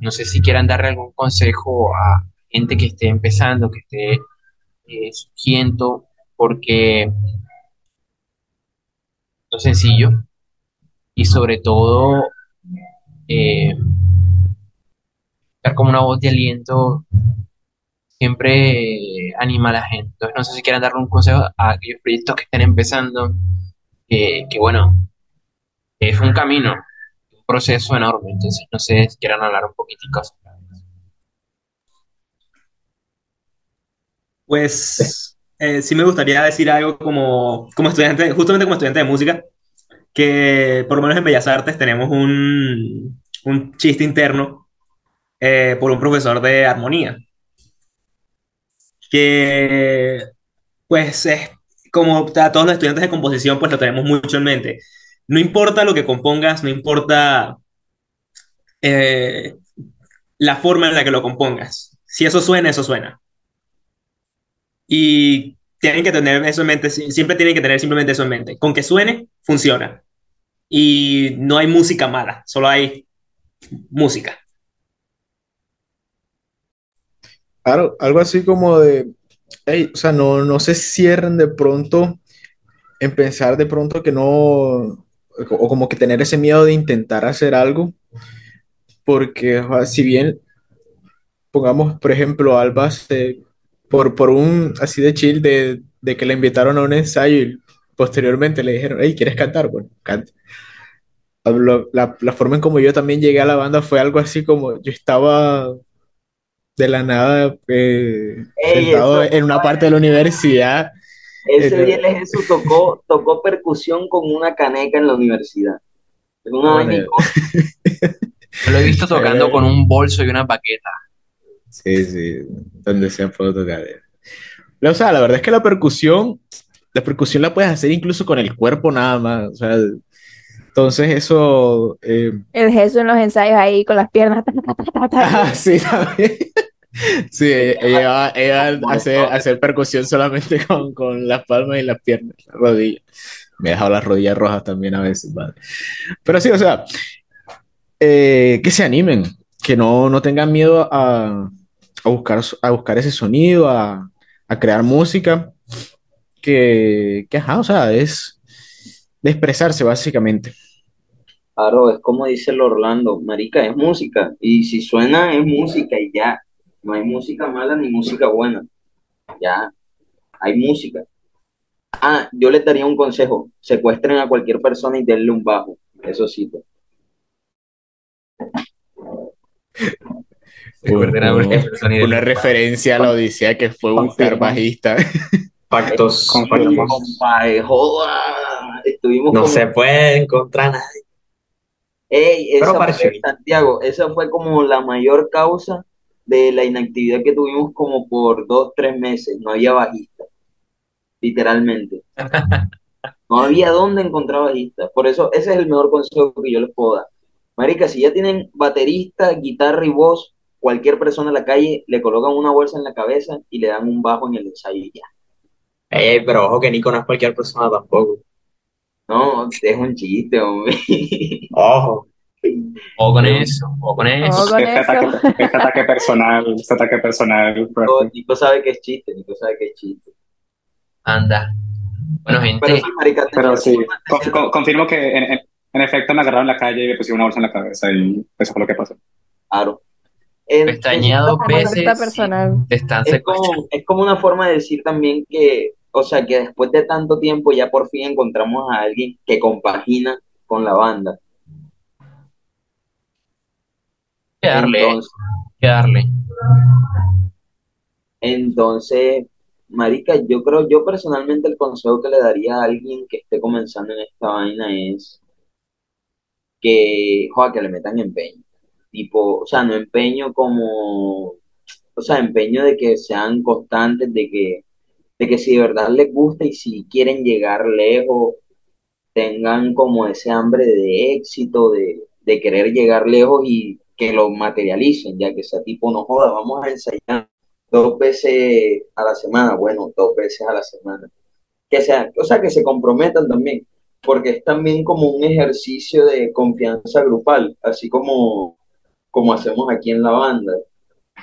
no sé si quieran darle algún consejo a gente que esté empezando, que esté eh, surgiendo, porque es sencillo y sobre todo eh, dar como una voz de aliento siempre anima a la gente. Entonces, no sé si quieran darle un consejo a aquellos proyectos que estén empezando, que, que bueno, es un camino, un proceso enorme. Entonces, no sé si quieran hablar un poquitico. Pues eh, sí me gustaría decir algo como, como estudiante, justamente como estudiante de música, que por lo menos en Bellas Artes tenemos un, un chiste interno eh, por un profesor de armonía, que pues es como a todos los estudiantes de composición, pues lo tenemos mucho en mente. No importa lo que compongas, no importa eh, la forma en la que lo compongas. Si eso suena, eso suena. Y tienen que tener eso en mente, si- siempre tienen que tener simplemente eso en mente. Con que suene, funciona. Y no hay música mala, solo hay música. Claro, algo así como de, "Ey, o sea, no, no se cierren de pronto en pensar de pronto que no, o como que tener ese miedo de intentar hacer algo, porque o sea, si bien, pongamos, por ejemplo, Alba, se- por, por un así de chill de, de que le invitaron a un ensayo y posteriormente le dijeron, hey, ¿quieres cantar? Bueno, canta. Lo- La, la forma en como yo también llegué a la banda fue algo así como yo estaba de la nada eh, Ey, sentado eso en una parte de la universidad. Ese Este- día el Jesús tocó, tocó percusión con una caneca en la universidad. En una Bueno, Yo lo he visto tocando con un bolso y una baqueta. Sí, sí, donde sea puedo tocar. O sea, la verdad es que la percusión, la percusión la puedes hacer incluso con el cuerpo nada más. O sea, entonces eso, eh, El Jesús en los ensayos ahí con las piernas. ah, sí, también. Sí, ella va, ella va a hacer, a hacer percusión solamente con, con las palmas y las piernas, las rodillas. Me he dejado las rodillas rojas también a veces, vale. Pero sí, o sea, eh, que se animen, que no, no tengan miedo a, a buscar, a buscar ese sonido, a, a crear música, que, que, ajá, o sea, es de expresarse básicamente. Claro, es como dice el Orlando, marica, es música. Y si suena, es música y ya. No hay música mala ni música buena. Ya, hay música. Ah, yo les daría un consejo. Secuestren a cualquier persona y denle un bajo. Eso sí. [laughs] Recuerden Una- referencia a la Odisea que fue buscar bajista. [laughs] Compadre, joda. Estuvimos No como- se puede encontrar nada. Ey, esa Pero fue. Santiago, esa fue como la mayor causa de la inactividad que tuvimos como por dos, tres meses. No había bajista, literalmente. [laughs] No había dónde encontrar bajista. Por eso, ese es el mejor consejo que yo les puedo dar. Marica, si ya tienen baterista, guitarra y voz, cualquier persona en la calle le colocan una bolsa en la cabeza y le dan un bajo en el ensayo y ya. Ey, pero ojo que Nico no es cualquier persona tampoco. No, es un chiste, hombre. [laughs] Ojo. O con eso, o con eso. Oh, con Este eso. ataque, este ataque personal, este ataque personal. Nico, Nico sabe que es chiste, Nico sabe que es chiste. Anda. Bueno, Pero gente, sí, marica, Pero sí, con- confirmo que en, en- en efecto me agarraron en la calle y me pusieron una bolsa en la cabeza y eso fue lo que pasó. Claro. En- pestañeado veces personal. es como, es como una forma de decir también que, o sea, que después de tanto tiempo ya por fin encontramos a alguien que compagina con la banda. Que darle, Entonces, que darle. entonces, marica, yo creo, yo personalmente el consejo que le daría a alguien que esté comenzando en esta vaina es que, joder, que le metan empeño. Tipo, o sea, no empeño como, o sea, empeño de que sean constantes, de que, de que si de verdad les gusta y si quieren llegar lejos, tengan como ese hambre de éxito, de, de querer llegar lejos y que lo materialicen, ya que sea tipo, no joda, vamos a ensayar dos veces a la semana, bueno, dos veces a la semana. Que sea, o sea, que se comprometan también, porque es también como un ejercicio de confianza grupal, así como, como hacemos aquí en la banda,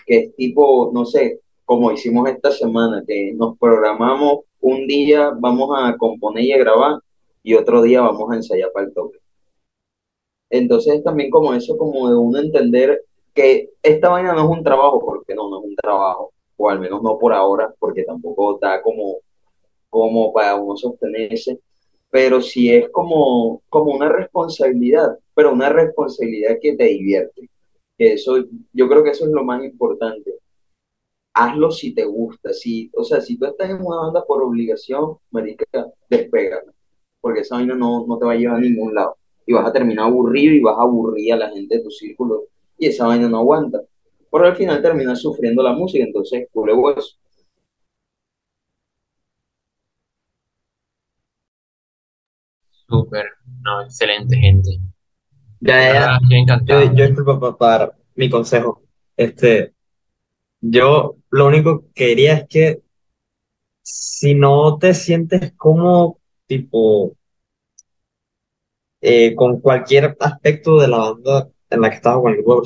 que es tipo, no sé, como hicimos esta semana, que nos programamos un día, vamos a componer y a grabar, y otro día vamos a ensayar para el toque. Entonces también como eso, como de uno entender que esta vaina no es un trabajo, porque no, no es un trabajo, o al menos no por ahora, porque tampoco da como, como para uno sostenerse, pero sí es como, como una responsabilidad, pero una responsabilidad que te divierte. Eso, yo creo que eso es lo más importante. Hazlo si te gusta, si, o sea, si tú estás en una banda por obligación, marica, despega, porque esa vaina no, no te va a llevar a ningún lado. Y vas a terminar aburrido y vas a aburrir a la gente de tu círculo, y esa vaina no aguanta. Pero al final terminas sufriendo la música, entonces, culo hueso. Súper, no, excelente gente. Ya, ya, ya. Ah, encantado. Yo, yo disculpa pa- para mi consejo. Este, yo lo único que diría es que si no te sientes como, tipo, eh, con cualquier aspecto de la banda en la que estás o con el grupo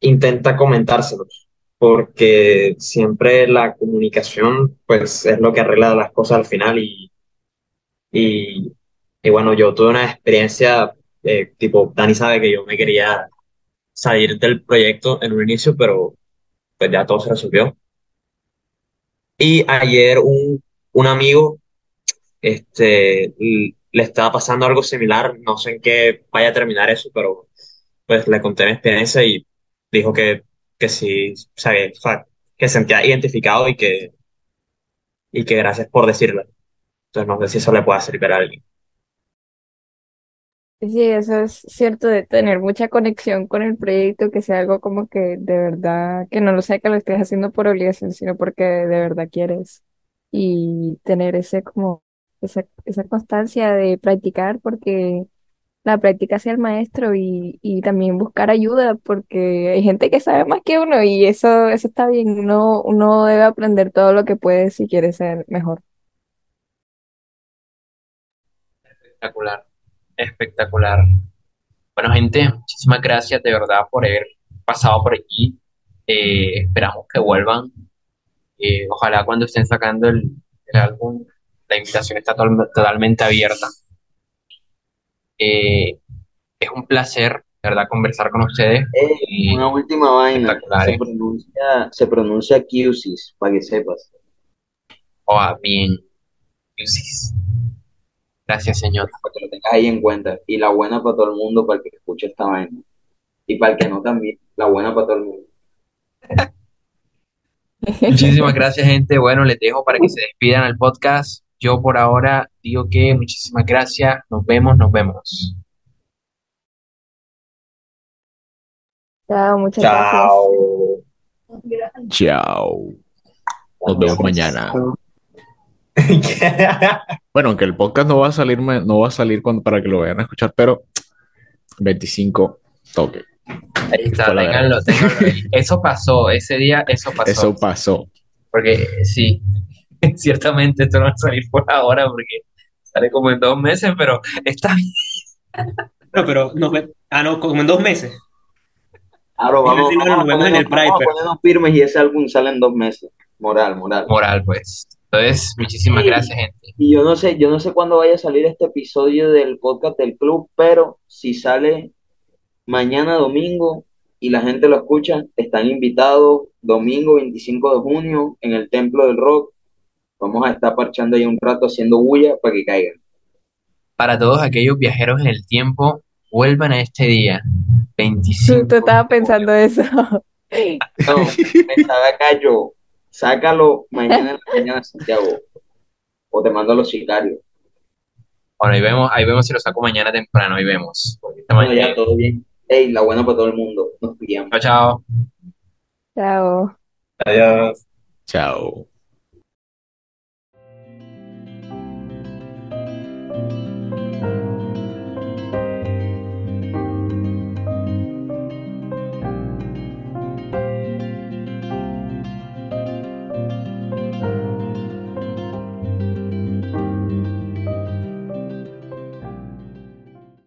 intenta comentárselos, porque siempre la comunicación, pues, es lo que arregla las cosas al final y, y, y bueno, yo tuve una experiencia, eh, tipo, Dani sabe que yo me quería salir del proyecto en un inicio, pero pues ya todo se resolvió. Y ayer un, un amigo este, le estaba pasando algo similar, no sé en qué vaya a terminar eso, pero pues le conté mi experiencia y dijo que, que sí, sabía, o sea, que se sentía identificado y que, y que gracias por decirlo. Entonces no sé si eso le puede servir a alguien. Sí, eso es cierto de tener mucha conexión con el proyecto, que sea algo como que de verdad, que no lo sea que lo estés haciendo por obligación, sino porque de verdad quieres. Y tener ese como, esa, esa constancia de practicar, porque la práctica hacia el maestro y, y también buscar ayuda, porque hay gente que sabe más que uno y eso, eso está bien. Uno, uno debe aprender todo lo que puede si quiere ser mejor. Espectacular, espectacular. Bueno, gente, muchísimas gracias de verdad por haber pasado por aquí. Eh, esperamos que vuelvan. Eh, ojalá cuando estén sacando el, el álbum, la invitación está totalmente abierta. Eh, es un placer, de verdad, conversar con ustedes. Y una última vaina, se pronuncia, se pronuncia para que sepas. Oh, bien. Gracias, señor. para que lo tengas ahí en cuenta. Y la buena para todo el mundo, para el que escuche esta vaina. Y para el que no también, la buena para todo el mundo. [laughs] Muchísimas gracias, gente. Bueno, les dejo para que se despidan al podcast. Yo por ahora digo que muchísimas gracias. Nos vemos, nos vemos. Chao, muchas gracias. Chao. Chao. Nos vemos mañana. [laughs] Bueno, aunque el podcast no va a salir, no va a salir cuando, para que lo vayan a escuchar, pero 25 toque. Ahí está, ténganlo, ténganlo ahí. Eso pasó, ese día eso pasó. Eso pasó. Porque sí, [laughs] ciertamente esto no va a salir por ahora porque sale como en dos meses, pero está bien. [laughs] No, pero nos ve- ah, no, como en dos meses. Ahora vamos, Sí, no, vamos, nos a ponernos, vamos a ponernos firmes y ese álbum sale en dos meses. Moral, moral. moral, pues. Entonces, muchísimas Sí. gracias, gente. Y yo no sé, yo no sé cuándo vaya a salir este episodio del podcast del club, pero si sale mañana domingo y la gente lo escucha, están invitados domingo 25 de junio en el Templo del Rock. Vamos a estar parchando ahí un rato haciendo bulla para que caigan. Para todos aquellos viajeros en el tiempo, vuelvan a este día, 25. Tú estabas pensando eso. [laughs] No, me sabe acá yo. Sácalo mañana en la mañana, Santiago. O te mando a los sicarios. Bueno, ahí vemos, ahí vemos si lo saco mañana temprano, ahí vemos. Porque esta Bueno, mañana- ya todo bien. Ey, la buena para todo el mundo. Nos pillamos. Chao, chao. Chao. Adiós. Chao.